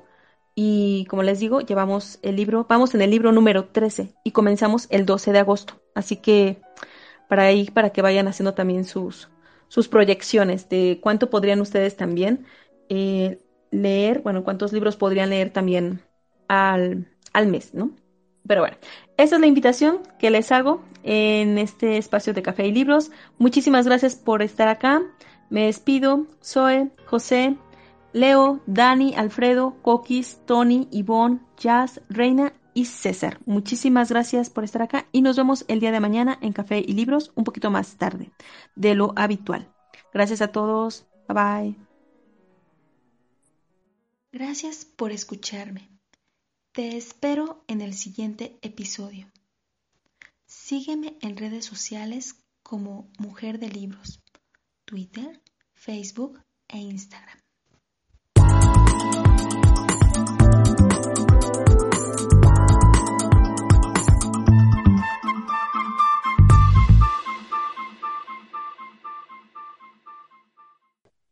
Y como les digo, llevamos el libro, vamos en el libro número 13 y comenzamos el 12 de agosto. Así que para ahí, para que vayan haciendo también sus, sus proyecciones de cuánto podrían ustedes también eh, leer, bueno, cuántos libros podrían leer también al, al mes, ¿no? Pero bueno, esa es la invitación que les hago en este espacio de café y libros. Muchísimas gracias por estar acá. Me despido. Zoe, José, Leo, Dani, Alfredo, Coquis, Tony, Ivonne, Jazz, Reina y César. Muchísimas gracias por estar acá y nos vemos el día de mañana en Café y Libros un poquito más tarde de lo habitual. Gracias a todos. Bye bye. Gracias por escucharme. Te espero en el siguiente episodio. Sígueme en redes sociales como Mujer de Libros, Twitter, Facebook e Instagram.